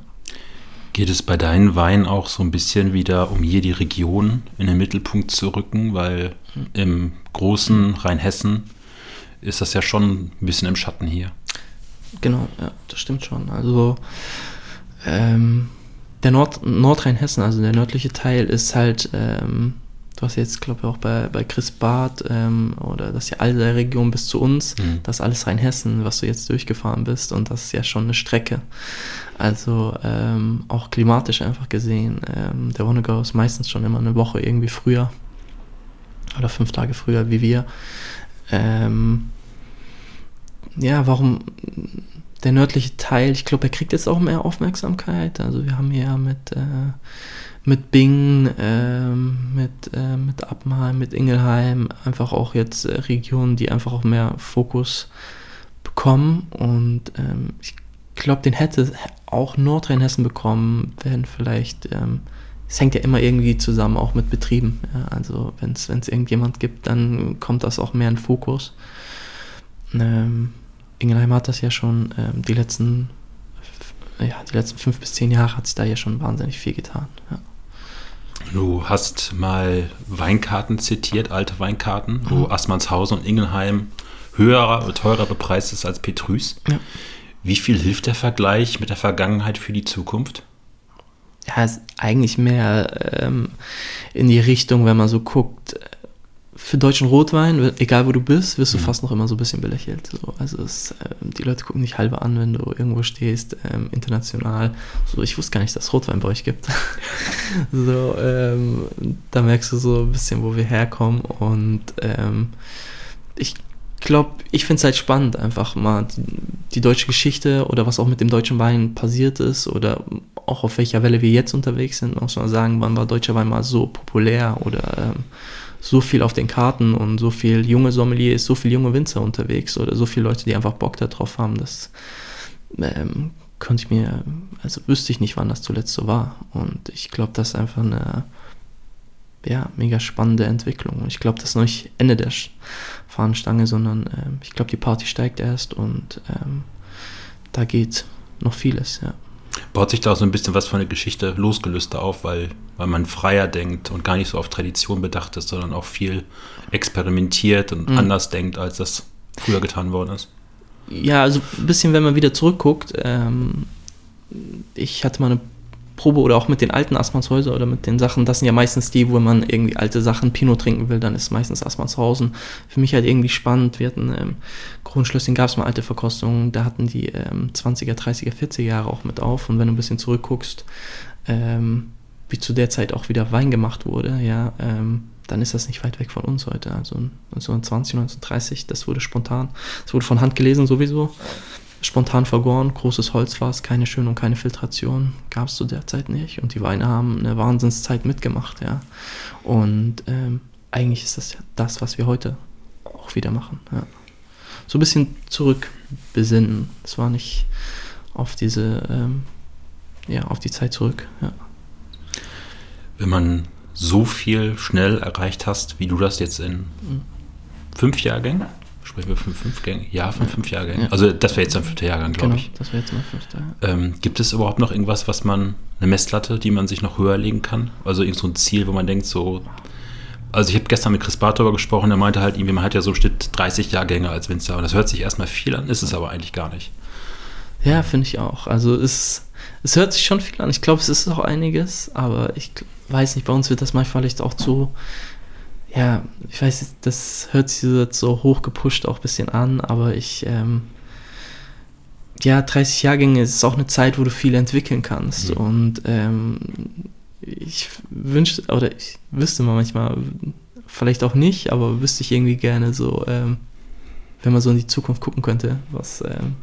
Geht es bei deinen Weinen auch so ein bisschen wieder um hier die Region in den Mittelpunkt zu rücken, weil mhm. im großen Rheinhessen ist das ja schon ein bisschen im Schatten hier. Genau, ja, das stimmt schon. Also ähm, der Nord Nordrhein-Hessen, also der nördliche Teil, ist halt, ähm, du hast jetzt, glaube ich, auch bei, bei Chris Barth ähm, oder das ist ja all der Region bis zu uns, mhm. das ist alles Rheinhessen, was du jetzt durchgefahren bist und das ist ja schon eine Strecke. Also ähm, auch klimatisch einfach gesehen. Ähm, der Wonnegau ist meistens schon immer eine Woche irgendwie früher oder fünf Tage früher wie wir. Ähm, ja, warum der nördliche Teil, ich glaube, er kriegt jetzt auch mehr Aufmerksamkeit. Also wir haben ja mit, äh, mit Bing, äh, mit, äh, mit Appenheim, mit Ingelheim einfach auch jetzt äh, Regionen, die einfach auch mehr Fokus bekommen. Und ähm, ich glaube, den hätte auch Nordrhein-Hessen bekommen, wenn vielleicht, ähm, es hängt ja immer irgendwie zusammen, auch mit Betrieben. Ja? Also wenn es irgendjemand gibt, dann kommt das auch mehr in Fokus. Ähm, Ingelheim hat das ja schon ähm, die letzten ja, die letzten fünf bis zehn Jahre hat sich da ja schon wahnsinnig viel getan. Ja. Du hast mal Weinkarten zitiert, alte Weinkarten, mhm. wo Assmannshausen und Ingelheim höher, teurer bepreist ist als Petrus. Ja. Wie viel hilft der Vergleich mit der Vergangenheit für die Zukunft? Ja, ist eigentlich mehr ähm, in die Richtung, wenn man so guckt, für deutschen Rotwein, egal wo du bist, wirst du mhm. fast noch immer so ein bisschen belächelt. So, also es, äh, die Leute gucken dich halbe an, wenn du irgendwo stehst, ähm, international. So, ich wusste gar nicht, dass es Rotwein bei euch gibt. [LAUGHS] so, ähm, da merkst du so ein bisschen, wo wir herkommen. Und ähm, ich glaube, ich finde es halt spannend, einfach mal die, die, deutsche Geschichte oder was auch mit dem deutschen Wein passiert ist oder auch auf welcher Welle wir jetzt unterwegs sind. Muss man sagen, wann war deutscher Wein mal so populär oder ähm, so viel auf den Karten und so viel junge Sommeliers, so viel junge Winzer unterwegs oder so viele Leute, die einfach Bock darauf haben, das ähm, könnte ich mir, also wüsste ich nicht, wann das zuletzt so war. Und ich glaube, das ist einfach eine ja, mega spannende Entwicklung. Und ich glaube, das ist noch nicht Ende der Fahnenstange, sondern ähm, ich glaube, die Party steigt erst und ähm, da geht noch vieles, ja baut sich da auch so ein bisschen was von der Geschichte losgelöster auf, weil, weil man freier denkt und gar nicht so auf Tradition bedacht ist, sondern auch viel experimentiert und mhm. anders denkt, als das früher getan worden ist. Ja, also ein bisschen, wenn man wieder zurückguckt, ähm, ich hatte mal eine Probe oder auch mit den alten Assmannshäuser oder mit den Sachen, das sind ja meistens die, wo man irgendwie alte Sachen Pinot trinken will, dann ist meistens Assmannshausen. Für mich halt irgendwie spannend. Wir hatten ähm, Kronschlösschen gab es mal alte Verkostungen, da hatten die ähm, 20er, 30er, 40er Jahre auch mit auf. Und wenn du ein bisschen zurückguckst, ähm, wie zu der Zeit auch wieder Wein gemacht wurde, ja, ähm, dann ist das nicht weit weg von uns heute. Also 1920, 1930, das wurde spontan, das wurde von Hand gelesen sowieso spontan vergoren, großes Holzfass, keine Schön- und keine Filtration, gab es zu der Zeit nicht. Und die Weine haben eine Wahnsinnszeit mitgemacht, ja. Und ähm, eigentlich ist das ja das, was wir heute auch wieder machen. Ja. So ein bisschen zurückbesinnen. Es war nicht auf diese, ähm, ja, auf die Zeit zurück, ja. Wenn man so viel schnell erreicht hast, wie du das jetzt in mhm. fünf Jahrgängen Sprechen wir von fünf Gängen? Ja, von fünf Jahrgängen. Ja. Also das wäre jetzt ein fünfter Jahrgang, glaube genau, ich. das wäre jetzt mein fünfter. Ähm, gibt es überhaupt noch irgendwas, was man, eine Messlatte, die man sich noch höher legen kann? Also irgend so ein Ziel, wo man denkt, so. Also ich habe gestern mit Chris Barth darüber gesprochen, der meinte halt irgendwie, man hat ja so steht 30 Jahrgänge als Winzer. Und das hört sich erstmal viel an, ist es aber eigentlich gar nicht. Ja, finde ich auch. Also es, es hört sich schon viel an. Ich glaube, es ist auch einiges, aber ich weiß nicht, bei uns wird das manchmal vielleicht auch zu ja, ich weiß, das hört sich jetzt so hoch gepusht auch ein bisschen an, aber ich, ähm, ja, 30 Jahrgänge ist auch eine Zeit, wo du viel entwickeln kannst. Mhm. Und ähm, ich wünschte, oder ich wüsste mal manchmal, vielleicht auch nicht, aber wüsste ich irgendwie gerne so, ähm, wenn man so in die Zukunft gucken könnte, was, ähm,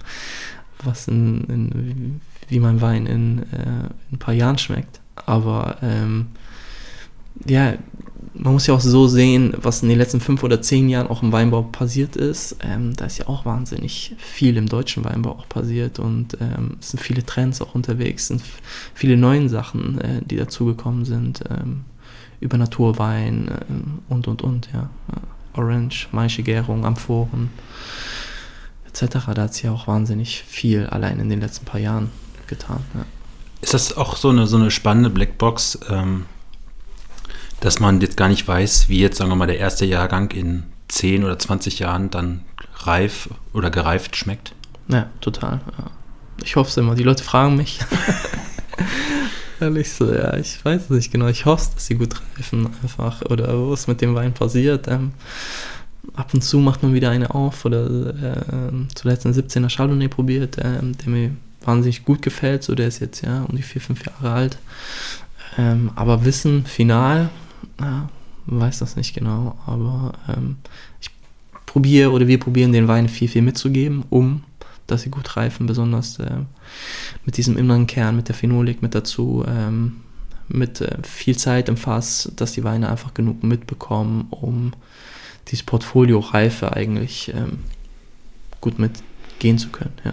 was in, in, wie mein Wein in, äh, in, ein paar Jahren schmeckt. Aber ähm, ja, man muss ja auch so sehen, was in den letzten fünf oder zehn Jahren auch im Weinbau passiert ist. Ähm, da ist ja auch wahnsinnig viel im deutschen Weinbau auch passiert und ähm, es sind viele Trends auch unterwegs, es sind viele neue Sachen, äh, die dazugekommen sind. Ähm, über Naturwein äh, und und und, ja. Orange, Maischegärung, Amphoren etc. Da hat sie auch wahnsinnig viel allein in den letzten paar Jahren getan. Ja. Ist das auch so eine, so eine spannende Blackbox, ähm, dass man jetzt gar nicht weiß, wie jetzt, sagen wir mal, der erste Jahrgang in 10 oder 20 Jahren dann reif oder gereift schmeckt? Ja, total. Ja. Ich hoffe es immer. Die Leute fragen mich. [LAUGHS] Ehrlich so, ja, ich weiß es nicht genau. Ich hoffe, dass sie gut reifen einfach. Oder was mit dem Wein passiert. Ähm, ab und zu macht man wieder eine auf. Oder äh, zuletzt einen 17er Chardonnay probiert, äh, der mir wahnsinnig gut gefällt. So, der ist jetzt ja um die 4, 5 Jahre alt. Ähm, aber Wissen, final, ja, weiß das nicht genau. Aber ähm, ich probiere oder wir probieren den Wein viel, viel mitzugeben, um dass sie gut reifen, besonders äh, mit diesem inneren Kern, mit der Phenolik mit dazu, ähm, mit äh, viel Zeit im Fass, dass die Weine einfach genug mitbekommen, um dieses Portfolio Reife eigentlich ähm, gut mitgehen zu können. Ja.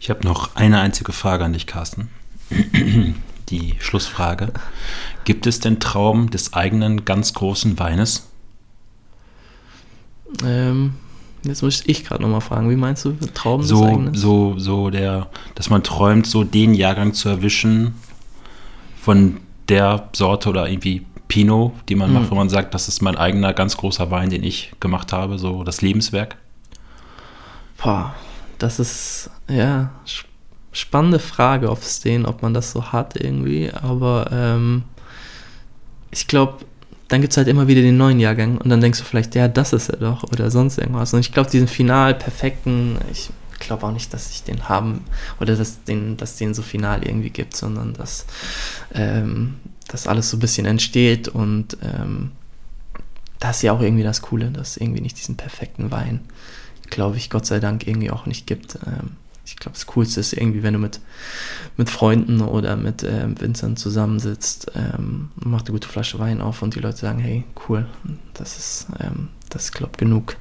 Ich habe noch eine einzige Frage an dich, Carsten. Die Schlussfrage. Gibt es den Traum des eigenen ganz großen Weines? Ähm, Jetzt muss ich gerade nochmal fragen, wie meinst du Traum so, So, so der, dass man träumt, so den Jahrgang zu erwischen von der Sorte oder irgendwie Pinot, die man mhm. macht, wo man sagt, das ist mein eigener ganz großer Wein, den ich gemacht habe, so das Lebenswerk? Boah, das ist, ja, spannende Frage, es den, ob man das so hat irgendwie, aber ähm, ich glaube, dann gibt es halt immer wieder den neuen Jahrgang und dann denkst du vielleicht, ja, das ist er doch oder sonst irgendwas. Und ich glaube, diesen final perfekten, ich glaube auch nicht, dass ich den haben oder dass den, dass den so final irgendwie gibt, sondern dass ähm, das alles so ein bisschen entsteht und ähm, das ist ja auch irgendwie das Coole, dass irgendwie nicht diesen perfekten Wein, glaube ich, Gott sei Dank irgendwie auch nicht gibt. Ähm, ich glaube, das Coolste ist irgendwie, wenn du mit, mit Freunden oder mit äh, Winzern zusammensitzt, ähm, macht eine gute Flasche Wein auf und die Leute sagen, hey, cool, das ist, ähm, das ist, glaube genug.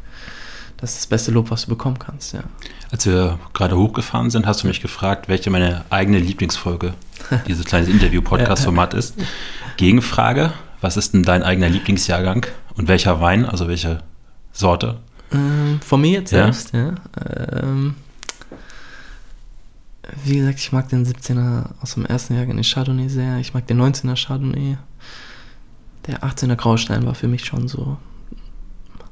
Das ist das beste Lob, was du bekommen kannst, ja. Als wir gerade hochgefahren sind, hast du mich gefragt, welche meine eigene Lieblingsfolge [LAUGHS] dieses kleine Interview-Podcast-Format ist. Gegenfrage, was ist denn dein eigener Lieblingsjahrgang und welcher Wein, also welche Sorte? Ähm, von mir jetzt selbst, ja. ja. Ähm, wie gesagt, ich mag den 17er aus dem ersten Jahr, den Chardonnay sehr. Ich mag den 19er Chardonnay. Der 18er Graustein war für mich schon so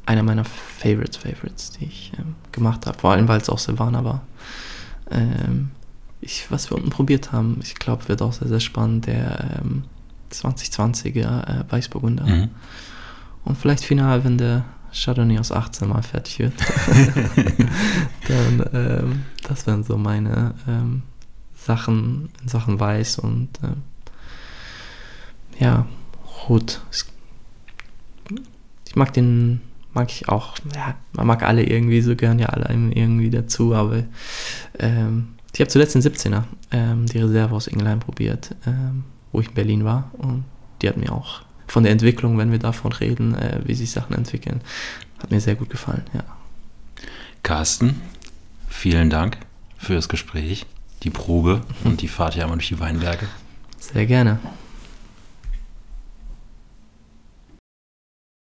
einer meiner Favorites, Favorites, die ich ähm, gemacht habe. Vor allem, weil es auch Silvaner war. Ähm, ich, was wir unten probiert haben, ich glaube, wird auch sehr, sehr spannend. Der ähm, 2020er äh, Weißburgunder. Mhm. Und vielleicht final, wenn der Chardonnay aus 18 mal fertig wird, [LAUGHS] dann ähm, das wären so meine ähm, Sachen in Sachen Weiß und ähm, ja, Rot. Ich mag den, mag ich auch, ja, man mag alle irgendwie, so gehören ja alle irgendwie dazu, aber ähm, ich habe zuletzt den 17er, ähm, die Reserve aus Ingelheim probiert, ähm, wo ich in Berlin war und die hat mir auch von der Entwicklung, wenn wir davon reden, äh, wie sich Sachen entwickeln. Hat mir sehr gut gefallen, ja. Carsten, vielen Dank für das Gespräch, die Probe [LAUGHS] und die Fahrt hier einmal durch die Weinberge. Sehr gerne.